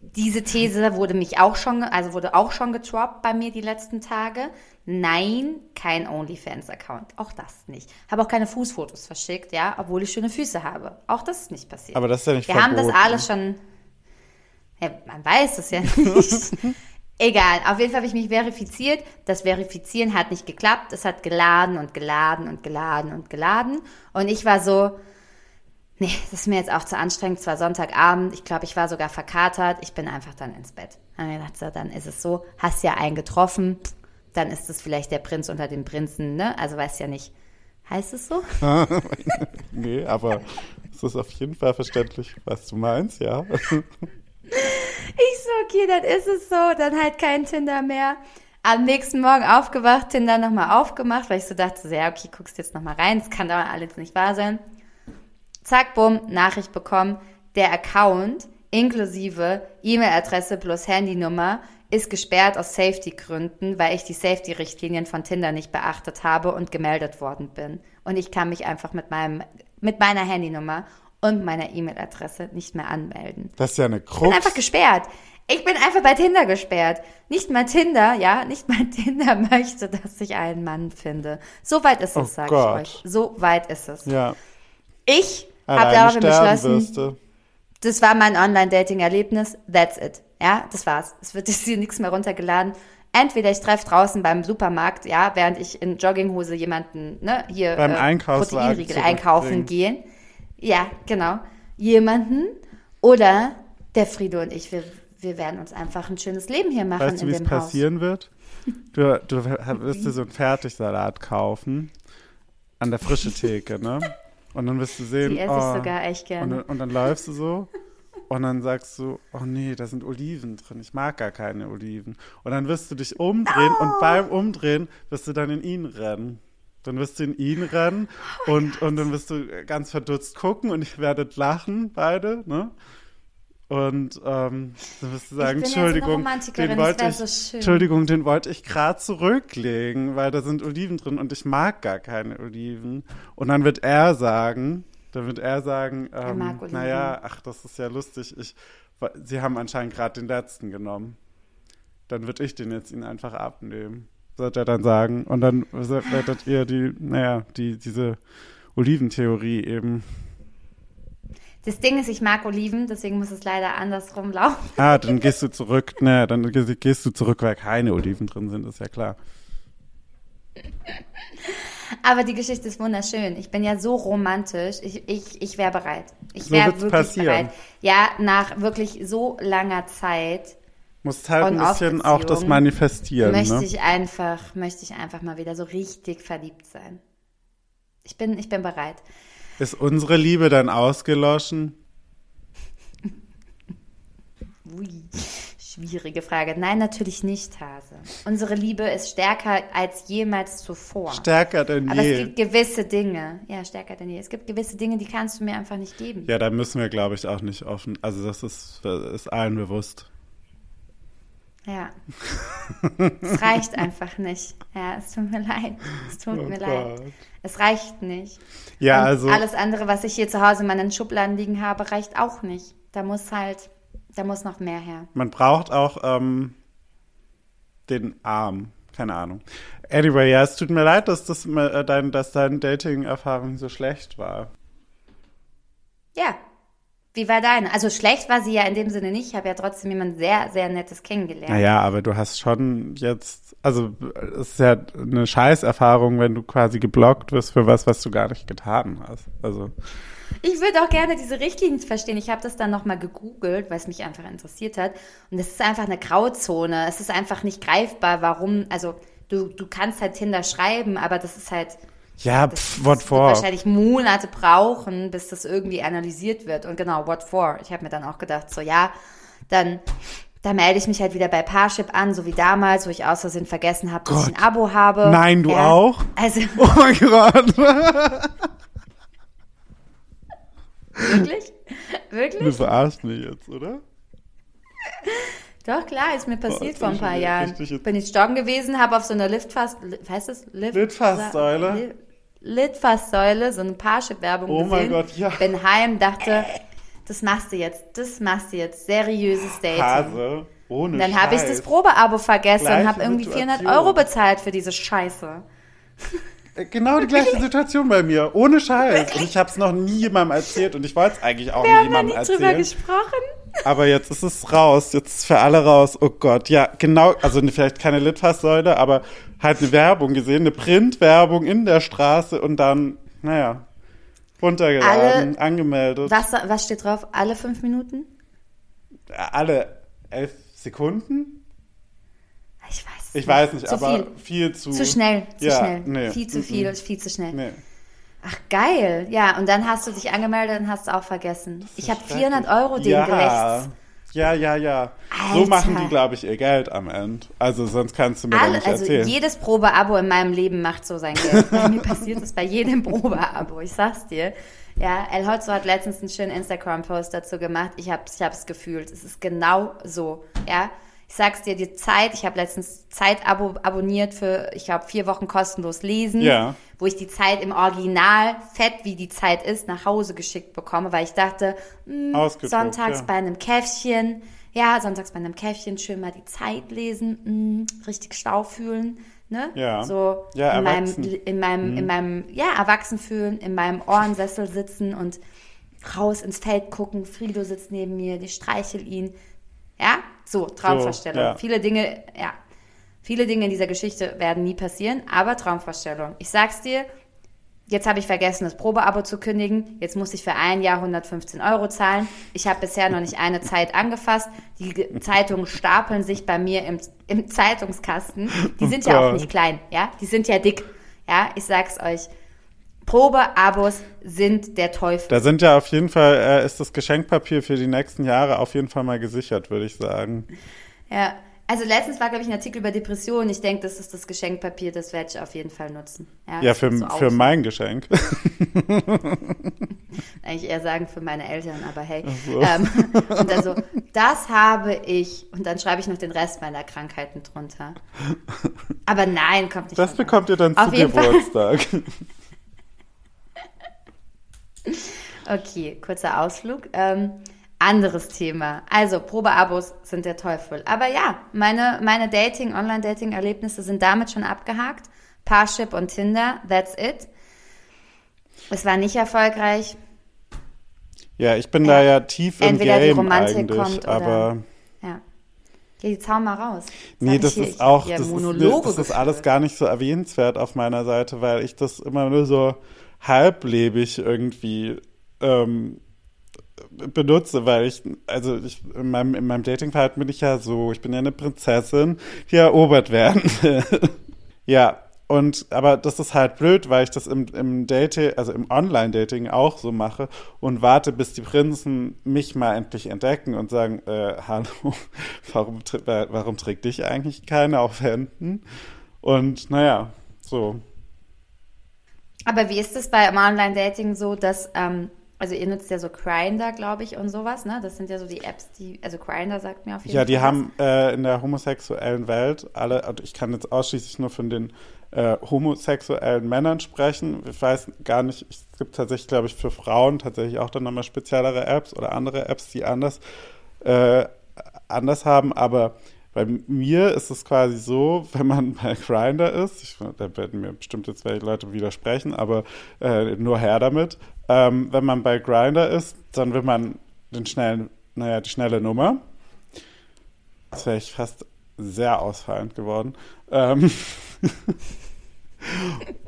Diese These wurde mich auch schon, also wurde auch schon getroppt bei mir die letzten Tage. Nein, kein OnlyFans-Account. Auch das nicht. Habe auch keine Fußfotos verschickt, ja, obwohl ich schöne Füße habe. Auch das ist nicht passiert. Aber das ist ja nicht Wir haben das verboten. alles schon. Ja, man weiß es ja nicht. [laughs] Egal, auf jeden Fall habe ich mich verifiziert. Das Verifizieren hat nicht geklappt. Es hat geladen und geladen und geladen und geladen. Und ich war so, nee, das ist mir jetzt auch zu anstrengend. Es war Sonntagabend. Ich glaube, ich war sogar verkatert. Ich bin einfach dann ins Bett. Habe ich gedacht, so, dann ist es so. Hast ja einen getroffen. Dann ist es vielleicht der Prinz unter den Prinzen, ne? Also weiß ja nicht. Heißt es so? [laughs] Nee, aber es ist auf jeden Fall verständlich, was du meinst, ja. [laughs] Ich so, okay, dann ist es so, dann halt kein Tinder mehr. Am nächsten Morgen aufgewacht, Tinder nochmal aufgemacht, weil ich so dachte, so, ja, okay, guckst jetzt nochmal rein, das kann doch alles nicht wahr sein. Zack, bumm, Nachricht bekommen, der Account inklusive E-Mail-Adresse plus Handynummer ist gesperrt aus Safety-Gründen, weil ich die Safety-Richtlinien von Tinder nicht beachtet habe und gemeldet worden bin. Und ich kann mich einfach mit meinem, mit meiner Handynummer und meiner E-Mail-Adresse nicht mehr anmelden Das ist ja eine bin Krux. einfach gesperrt. Ich bin einfach bei Tinder gesperrt. Nicht mal Tinder, ja, nicht mal [laughs] Tinder möchte, dass ich einen Mann finde. So weit ist es, Oh sag Gott. ich euch. So weit ist es. Ja, Ich habe daraufhin beschlossen, wirst du. das war mein Online-Dating-Erlebnis. That's it. Ja, das war's. Es wird [laughs] jetzt hier nichts mehr runtergeladen. Entweder ich treffe draußen beim Supermarkt, ja, während ich in Jogginghose jemanden, ne, hier Beim äh, Proteinriegel einkaufen zurückbringen. gehen. Ja, genau. Jemanden oder der Friede und ich, wir, wir werden uns einfach ein schönes Leben hier machen Weißt du, wie es Haus. passieren wird? Du, du wirst dir so einen Fertigsalat kaufen an der frische Theke, ne? Und dann wirst du sehen, Die esse ich oh, sogar echt und, gerne. dann- und dann läufst du so und dann sagst du, oh nee, da sind Oliven drin, ich mag gar keine Oliven. Und dann wirst du dich umdrehen Oh. und beim Umdrehen wirst du dann in ihn rennen. Dann wirst du in ihn rennen Oh und, und dann wirst du ganz verdutzt gucken und ich werdet lachen, beide, ne? Und ähm, dann wirst du sagen, ja so Entschuldigung, Romantikerin, den wollte ich, so. Entschuldigung, den wollte ich gerade zurücklegen, weil da sind Oliven drin und ich mag gar keine Oliven. Und dann wird er sagen, dann wird er sagen, ähm, Oliven. naja, ach, das ist ja lustig, ich, sie haben anscheinend gerade den letzten genommen. Dann würde ich den jetzt ihnen einfach abnehmen, wird er dann sagen. Und dann werdet ihr die, naja, die, diese Oliventheorie eben. Das Ding ist, ich mag Oliven, deswegen muss es leider andersrum laufen. Ah, dann gehst du zurück, naja, dann ge- gehst du zurück, weil keine Oliven drin sind, ist ja klar. Aber die Geschichte ist wunderschön. Ich bin ja so romantisch. Ich, ich, ich wäre bereit. Ich So wäre wird's wirklich passieren. bereit. Ja, nach wirklich so langer Zeit Musst halt ein bisschen auch das manifestieren, möchte ne? ich einfach, möchte ich einfach mal wieder so richtig verliebt sein. Ich bin, ich bin bereit. Ist unsere Liebe dann ausgeloschen? Ui, schwierige Frage. Nein, natürlich nicht, Hase. Unsere Liebe ist stärker als jemals zuvor. Stärker denn Aber es je. gibt gewisse Dinge, ja, stärker denn je. Es gibt gewisse Dinge, die kannst du mir einfach nicht geben. Ja, da müssen wir, glaube ich, auch nicht offen. Also das ist, ist allen bewusst. Ja. [laughs] es reicht einfach nicht. Ja, es tut mir leid. Es tut Oh mir Gott. leid. Es reicht nicht. Ja, Und also alles andere, was ich hier zu Hause in meinen Schubladen liegen habe, reicht auch nicht. Da muss halt, da muss noch mehr her. man braucht auch ähm, den Arm. Keine Ahnung. Anyway, ja, es tut mir leid, dass, das, äh, dein, dass deine Dating-Erfahrung so schlecht war. Ja. Wie war deine? Also schlecht war sie ja in dem Sinne nicht. Ich habe ja trotzdem jemand sehr, sehr Nettes kennengelernt. Naja, aber du hast schon jetzt, also es ist ja eine Scheißerfahrung, wenn du quasi geblockt wirst für was, was du gar nicht getan hast. Also Ich würde auch gerne diese Richtlinien verstehen. Ich habe das dann nochmal gegoogelt, weil es mich einfach interessiert hat. Und es ist einfach eine Grauzone. Es ist einfach nicht greifbar, warum, also du, du kannst halt Tinder schreiben, aber das ist halt, ja, das pff, what wird for? wahrscheinlich Monate brauchen, bis das irgendwie analysiert wird. Und genau, what for? Ich habe mir dann auch gedacht, so ja, dann da melde ich mich halt wieder bei Parship an, so wie damals, wo ich aus Versehen vergessen habe, dass ich ein. Abo habe. Nein, du auch? Also [laughs] Oh mein Gott. wirklich? Du Wirklich? verarschst mich jetzt, oder? Doch, klar, ist mir passiert Oh, vor ein paar Jahren. Bin ich joggen gewesen, habe auf so einer Liftfast, Li- heißt das? Lift, Litfaßsäule? Li- Litfaßsäule, so eine Parship-Werbung Oh mein gesehen. Gott, ja. Bin heim, dachte, das machst du jetzt, das machst du jetzt. Seriöses Dating. Hase. Ohne dann habe ich das Probeabo vergessen Gleiche und habe irgendwie 400 Situation. Euro bezahlt für diese Scheiße. Äh, Genau die gleiche Situation bei mir. Ohne Scheiß. Und ich habe es noch nie jemandem erzählt und ich wollte es eigentlich auch Wir nie haben da jemandem nicht drüber erzählen. gesprochen. Aber jetzt ist es raus. Jetzt ist es für alle raus. Oh Gott, ja, genau. Also vielleicht keine Litfaßsäule, aber halt eine Werbung gesehen, eine Printwerbung in der Straße und dann, naja, runtergeladen, angemeldet. Was, was steht drauf? Alle fünf Minuten? Alle elf Sekunden? Ich weiß. Ich weiß nicht, zu aber viel. viel zu. Zu schnell, zu ja, schnell. Nee. Viel zu viel, mm, viel zu schnell. Nee. Ach, geil. Ja, und dann hast du dich angemeldet und hast es auch vergessen. Ich habe Schrecklich. 400 Euro denen ja. gelächzt. Ja, ja, ja. So Alter. machen die, glaube ich, ihr Geld am Ende. Also sonst kannst du mir Alle, nicht also erzählen. jedes Probeabo in meinem Leben macht so sein Geld. Bei mir passiert das bei jedem Probeabo, ich sag's dir. Ja, El Hotzo hat letztens einen schönen Instagram-Post dazu gemacht. Ich hab's, ich hab's gefühlt. Es ist genau so. Ja, ich sag's dir, die Zeit, ich habe letztens Zeit-Abo abonniert für, ich glaube, vier Wochen kostenlos lesen, Ja. wo ich die Zeit im Original, fett wie die Zeit ist, nach Hause geschickt bekomme, weil ich dachte, mh, Ausgedruckt, sonntags ja. bei einem Käffchen, ja, sonntags bei einem Käffchen schön mal die Zeit lesen, mh, richtig Stau fühlen, ne? Ja. So Ja, in meinem. Mhm. in meinem, in meinem, ja, erwachsen fühlen, in meinem Ohrensessel sitzen und raus ins Feld gucken. Frido sitzt neben mir, ich streichel ihn. Ja, so, Traumvorstellung. ja. Viele Dinge, ja, viele Dinge in dieser Geschichte werden nie passieren, aber Traumvorstellung. Ich sag's dir, Jetzt habe ich vergessen, das Probeabo zu kündigen. Jetzt muss ich für ein Jahr 115 Euro zahlen. Ich habe bisher noch nicht eine Zeit angefasst. Die Ge- Zeitungen stapeln sich bei mir im, im Zeitungskasten. Die sind Oh ja auch nicht klein, ja? Die sind ja dick. Ja, ich sag's euch. Probeabos sind der Teufel. Da sind ja auf jeden Fall, äh, ist das Geschenkpapier für die nächsten Jahre auf jeden Fall mal gesichert, würde ich sagen. Ja. Also letztens war, glaube ich, ein Artikel über Depressionen. Ich denke, das ist das Geschenkpapier, das werde ich auf jeden Fall nutzen. Ja, das für, so für mein Geschenk. [laughs] [laughs] eigentlich eher sagen für meine Eltern, aber hey. so. Ähm, und dann so, das habe ich. Und dann schreibe ich noch den Rest meiner Krankheiten drunter. Aber nein, kommt nicht Das bekommt ihr dann Auf zu. Geburtstag. [laughs] Okay, kurzer Ausflug. Ähm, anderes Thema. Also, Probeabos sind der Teufel. Aber ja, meine, meine Dating, Online-Dating-Erlebnisse sind damit schon abgehakt. Parship und Tinder, that's it. Es war nicht erfolgreich. Ja, ich bin da ja tief im Entweder die Game Romantik eigentlich, kommt oder- aber Ja. Geh die Zaun mal raus. Jetzt nee, das hier- ist auch, das ist, Monologe das ist alles gar nicht so erwähnenswert auf meiner Seite, weil ich das immer nur so halblebig irgendwie ähm, benutze, weil ich, also ich, in meinem, in meinem Datingverhalten bin ich ja so, ich bin ja eine Prinzessin, die erobert werden will. [laughs] ja, und, aber das ist halt blöd, weil ich das im, im Dating, also im Online-Dating auch so mache und warte, bis die Prinzen mich mal endlich entdecken und sagen, äh, hallo, [laughs] warum, warum trägt dich eigentlich keiner auf Händen? Und, naja, so. Aber wie ist es bei Online-Dating so, dass, ähm, also ihr nutzt ja so Grindr, glaube ich, und sowas, ne? Das sind ja so die Apps, die, also Grindr sagt mir auf jeden Ja, Fall. die was. haben äh, in der homosexuellen Welt alle, und ich kann jetzt ausschließlich nur von den äh, homosexuellen Männern sprechen. Ich weiß gar nicht, es gibt tatsächlich, glaube ich, für Frauen tatsächlich auch dann nochmal speziellere Apps oder andere Apps, die anders, äh, anders haben, aber bei mir ist es quasi so, [laughs] wenn man bei Grindr ist, ich, da werden mir bestimmt jetzt welche Leute widersprechen, aber äh, nur her damit. Ähm, wenn man bei Grindr ist, dann will man den schnellen, naja, die schnelle Nummer. Das wäre ich fast sehr ausfallend geworden. Ähm [laughs]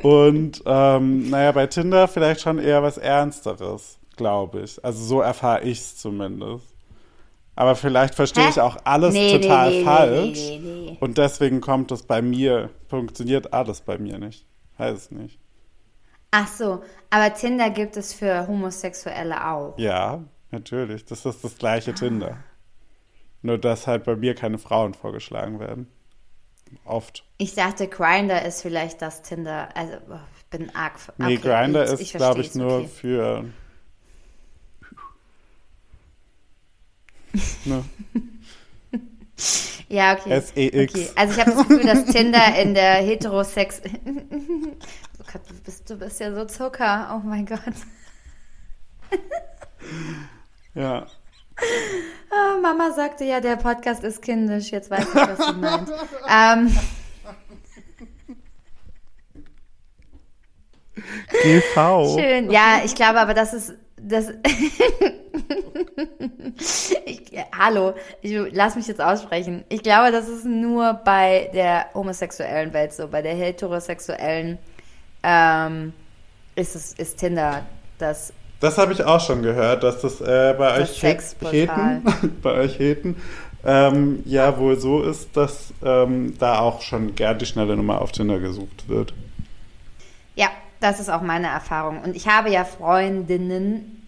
Und ähm, naja, bei Tinder vielleicht schon eher was Ernsteres, glaube ich. Also so erfahre ich es zumindest. Aber vielleicht verstehe ich auch alles Nee, total nee, nee, falsch. Und deswegen kommt es bei mir, funktioniert alles bei mir nicht. Weiß es nicht. Ach so, aber Tinder gibt es für Homosexuelle auch. Ja, natürlich. Das ist das gleiche Tinder. Nur, dass halt bei mir keine Frauen vorgeschlagen werden. Oft. Ich dachte, Grinder ist vielleicht das Tinder. Also, ich bin arg. Nee, okay, Grinder ist, glaube ich, nur okay. für. Ne? [laughs] Ja, okay. S-E-X. Okay. Also ich habe das Gefühl, dass Tinder in der Heterosex. [laughs] oh Gott, du bist, du bist ja so Zucker. Oh mein Gott. [laughs] Ja. Ah, Mama sagte ja, der Podcast ist kindisch. Jetzt weiß ich, was sie meint. ähm, GV. schön. Ja, ich glaube aber, das ist. Das [laughs] ich, hallo, ich, lass mich jetzt aussprechen. Ich glaube, das ist nur bei der homosexuellen Welt so. Bei der heterosexuellen ähm, ist, es, ist Tinder das Das habe ich auch schon gehört, dass das äh, bei Das euch. Heten, [laughs] bei euch Heten, ähm, ja wohl so ist, dass ähm, da auch schon gern die schnelle Nummer auf Tinder gesucht wird. Ja, das ist auch meine Erfahrung. Und ich habe ja Freundinnen,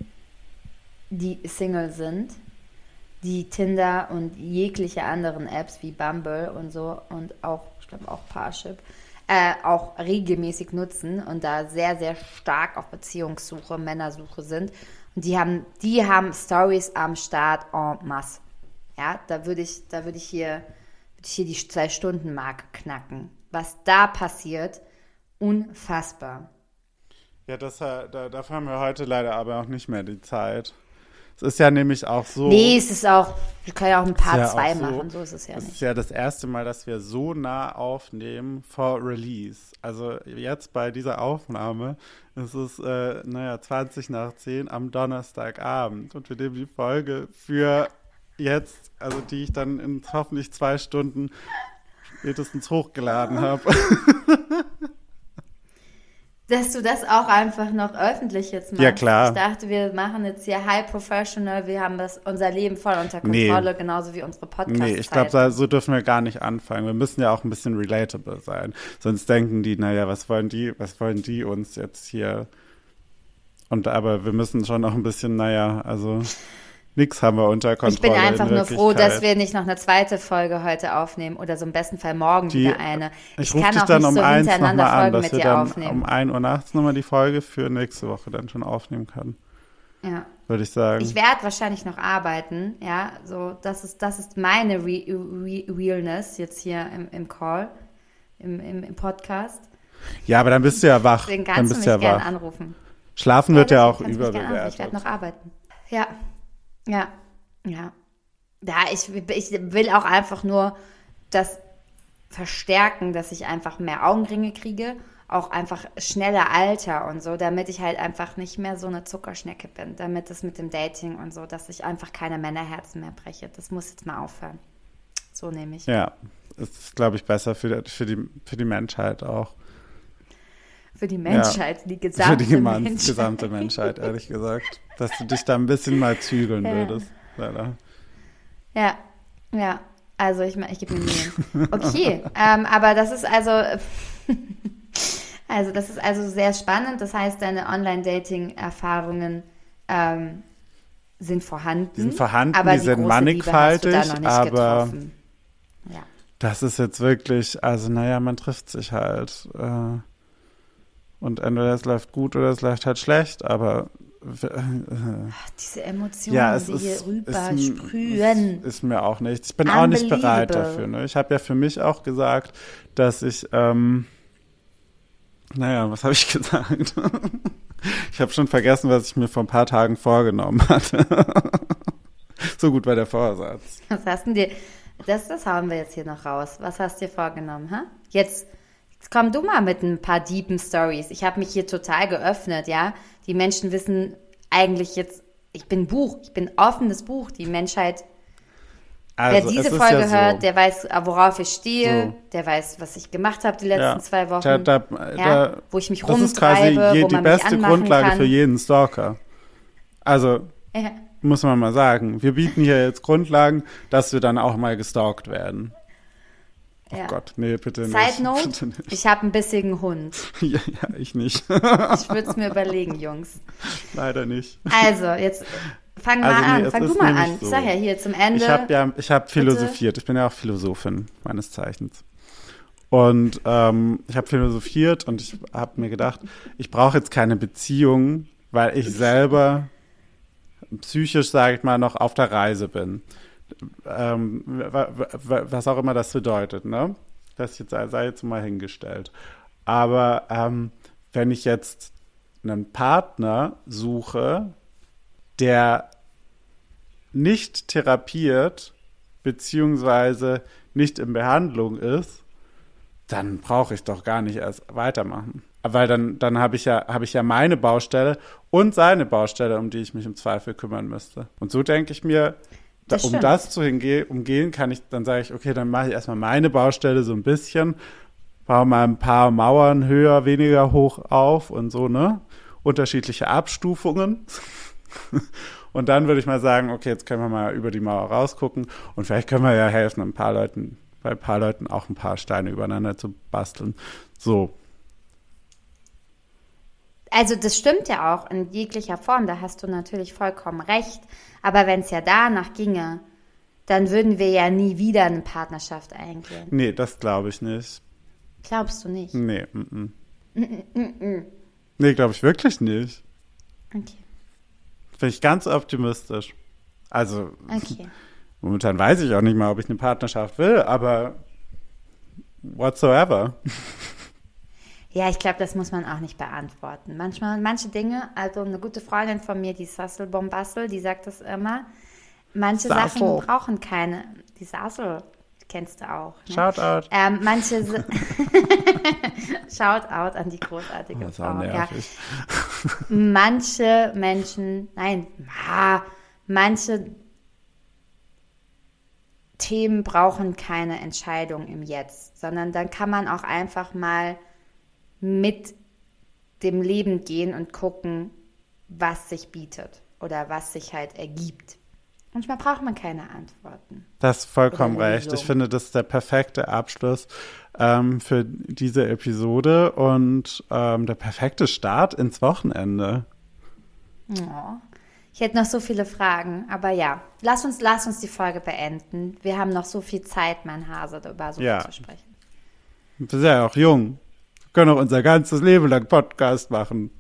die Single sind, die Tinder und jegliche anderen Apps wie Bumble und so und auch, ich glaube auch Parship, äh, auch regelmäßig nutzen und da sehr, sehr stark auf Beziehungssuche, Männersuche sind. Und die haben, die haben Stories am Start en masse. Ja, da würde ich, da würde ich hier, würde ich hier die Zwei-Stunden-Marke knacken. Was da passiert, unfassbar. Ja, das, äh, da, dafür haben wir heute leider aber auch nicht mehr die Zeit. Es ist ja nämlich auch so. Nee, es ist auch, wir können ja auch ein Part ja 2 auch so, machen, so ist es ja Es nicht. ist ja das erste Mal, dass wir so nah aufnehmen vor Release. Also jetzt bei dieser Aufnahme ist es, äh, naja, 20 nach 10 am Donnerstagabend. Und wir nehmen die Folge für jetzt, also die ich dann in hoffentlich zwei Stunden spätestens hochgeladen habe. [laughs] [laughs] Dass du das auch einfach noch öffentlich jetzt machst. Ja, klar. Ich dachte, wir machen jetzt hier high professional, wir haben das, unser Leben voll unter Nee. Kontrolle, genauso wie unsere Podcasts. Nee, ich glaube, so dürfen wir gar nicht anfangen. Wir müssen ja auch ein bisschen relatable sein. Sonst denken die, naja, was wollen die, was wollen die uns jetzt hier? Und aber wir müssen schon noch ein bisschen, naja, also nix haben wir unter Kontrolle. Ich bin einfach in nur froh, dass wir nicht noch eine zweite Folge heute aufnehmen oder so im besten Fall morgen Die- wieder eine. Ich, Ich, rufe kann dich auch dann nicht um so eins hintereinander nochmal an, dass mit wir dann aufnehmen. um 1 Uhr nachts nochmal die Folge für nächste Woche dann schon aufnehmen können, ja. würde ich sagen. Ich werde wahrscheinlich noch arbeiten, ja, so, das ist, das ist meine Re Re Realness jetzt hier im, im Call, im, im, im Podcast. ja, aber dann bist du ja wach. Deswegen Dann kannst du bist mich du ja wach. anrufen. Schlafen wird ja, auch anrufen. Ich werde überbewertet. noch arbeiten. Ja, ja, ja. Ja, ich, ich will auch einfach nur das verstärken, dass ich einfach mehr Augenringe kriege, auch einfach schneller Alter und so, damit ich halt einfach nicht mehr so eine Zuckerschnecke bin, damit es mit dem Dating und so, dass ich einfach keine Männerherzen mehr breche. Das muss jetzt mal aufhören. So nehme ich. Ja, es ist, glaube ich, besser für, für, die, für die Menschheit auch. Für die Menschheit, die gesamte für die Menschheit. gesamte Menschheit, ehrlich gesagt. Dass du dich da ein bisschen mal zügeln Ja. würdest. Leider. Ja, ja. Also ich, ich gebe mir Mühe. Okay, ähm, aber das ist also, [laughs] also das ist also sehr spannend. Das heißt, deine Online-Dating-Erfahrungen ähm, sind vorhanden. Die sind vorhanden, aber die sind du da mannigfaltig, noch nicht aber- getroffen. Ja. Das ist jetzt wirklich, also naja, man trifft sich halt. Äh, und entweder es läuft gut oder es läuft halt schlecht, aber äh, diese Emotionen, ja, es die ist, hier rüber ist, sprühen. ist, ist mir auch nichts. Ich bin auch nicht bereit dafür. Ne? Ich habe ja für mich auch gesagt, dass ich, ähm, naja, was habe ich [laughs] gesagt? ich habe schon vergessen, was ich mir vor ein paar Tagen vorgenommen hatte. so gut war der Vorsatz. Was hast denn dir, das, das hauen wir jetzt hier noch raus. Was hast du dir vorgenommen, ha? Jetzt, jetzt komm du mal mit ein paar deepen Stories. Ich habe mich hier total geöffnet, ja? Die Menschen wissen eigentlich jetzt ich bin Buch, ich bin offenes Buch. Die Menschheit, Also, wer es diese Folge ja so. hört, der weiß, worauf ich stehe, So. der weiß, was ich gemacht habe die letzten Ja. zwei Wochen. Da, da, ja, da, wo ich mich das ist quasi rumtreibe, je, wo die man beste Grundlage kann. für jeden Stalker. Also, muss man mal sagen. Wir bieten hier jetzt Grundlagen, dass wir dann auch mal gestalkt werden. Oh Ja. Gott, nee, bitte nicht. Side Note, nicht. ich habe einen bissigen Hund. [laughs] Ja, ja, ich nicht. Ich würde es mir überlegen, Jungs. Leider nicht. Also, jetzt fang mal Also, nee, an. Fang du mal an. Ich so. sag ja hier zum Ende. Ich habe ja, ich habe philosophiert. Ich bin ja auch Philosophin meines Zeichens. Und ähm, ich habe philosophiert und ich habe mir gedacht, ich brauche jetzt keine Beziehung, weil ich selber psychisch, sage ich mal, noch auf der Reise bin. Ähm, wa- wa- was auch immer das bedeutet, ne? Das jetzt sei jetzt mal hingestellt. Aber ähm, wenn ich jetzt einen Partner suche, der nicht therapiert beziehungsweise nicht in Behandlung ist, dann brauche ich doch gar nicht erst weitermachen. Weil dann, dann habe ich ja, habe ich ja meine Baustelle und seine Baustelle, um die ich mich im Zweifel kümmern müsste. Und so denke ich mir, da, um stimmt. das zu hinge umgehen, kann ich, dann sage ich, okay, dann mache ich erstmal meine Baustelle so ein bisschen, baue mal ein paar Mauern höher, weniger hoch auf und so, ne? Unterschiedliche Abstufungen. [laughs] Und dann würde ich mal sagen, okay, jetzt können wir mal über die Mauer rausgucken und vielleicht können wir ja helfen, ein paar Leuten, bei ein paar Leuten auch ein paar Steine übereinander zu basteln. So. Also das stimmt ja auch in jeglicher Form, da hast du natürlich vollkommen recht. Aber wenn es ja danach ginge, dann würden wir ja nie wieder eine Partnerschaft eingehen. Nee, das glaube ich nicht. Glaubst du nicht? Nee, mm, mm. Nee, glaube ich wirklich nicht. Okay. Bin ich ganz optimistisch. Also, Okay. [laughs] momentan weiß ich auch nicht mal, ob ich eine Partnerschaft will, aber whatsoever. [laughs] Ja, ich glaube, das muss man auch nicht beantworten. Manchmal, manche Dinge, also eine gute Freundin von mir, die Sassel Bombassel, die sagt das immer, manche Sassel. Sachen brauchen keine, die Sassel, kennst du auch. Ne? Shoutout. Ähm, manche [laughs] [laughs] Shoutout an die großartige Das Frau. Ja. [laughs] Manche Menschen, nein, manche Themen brauchen keine Entscheidung im Jetzt, sondern dann kann man auch einfach mal mit dem Leben gehen und gucken, was sich bietet oder was sich halt ergibt. Manchmal braucht man keine Antworten. Das ist vollkommen recht. Ich finde, das ist der perfekte Abschluss ähm, für diese Episode und ähm, der perfekte Start ins Wochenende. Oh. Ich hätte noch so viele Fragen, aber ja, lass uns, lass uns die Folge beenden. Wir haben noch so viel Zeit, mein Hase, darüber so Ja. zu sprechen. Wir sind ja auch jung. Wir können auch unser ganzes Leben lang Podcast machen.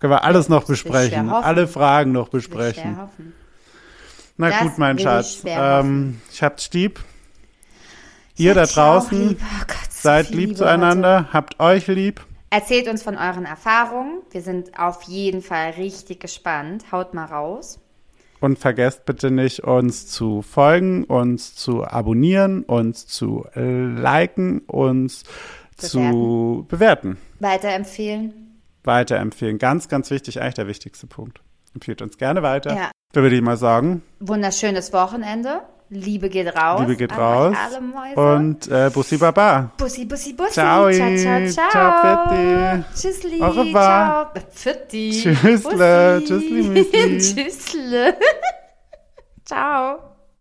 Können wir alles noch ich besprechen, alle Fragen noch ich besprechen. Na Das gut, mein ich Schatz. schwer Ähm, ich hab's lieb. Ihr da Ich draußen lieb. Oh Gott, seid lieb Liebe zueinander, habt euch lieb. heute. Erzählt uns von euren Erfahrungen. Wir sind auf jeden Fall richtig gespannt. Haut mal raus. Und vergesst bitte nicht, uns zu folgen, uns zu abonnieren, uns zu liken, uns zu bewerten, Weiterempfehlen. weiterempfehlen. Ganz, ganz wichtig, eigentlich der wichtigste Punkt. Empfiehlt uns gerne weiter. Ja. Da würde ich mal sagen, Wunderschönes Wochenende. Liebe geht raus. Liebe geht raus. Und äh, Bussi Baba. Bussi, Bussi, Bussi. Ciao, ciao, ciao, ciao. ciao, Fetti. Tschüssli. Au revoir. Ciao. Pfitti. Tschüssle, Bussi. tschüssli, Müsli. [laughs] Tschüssle. [laughs] ciao.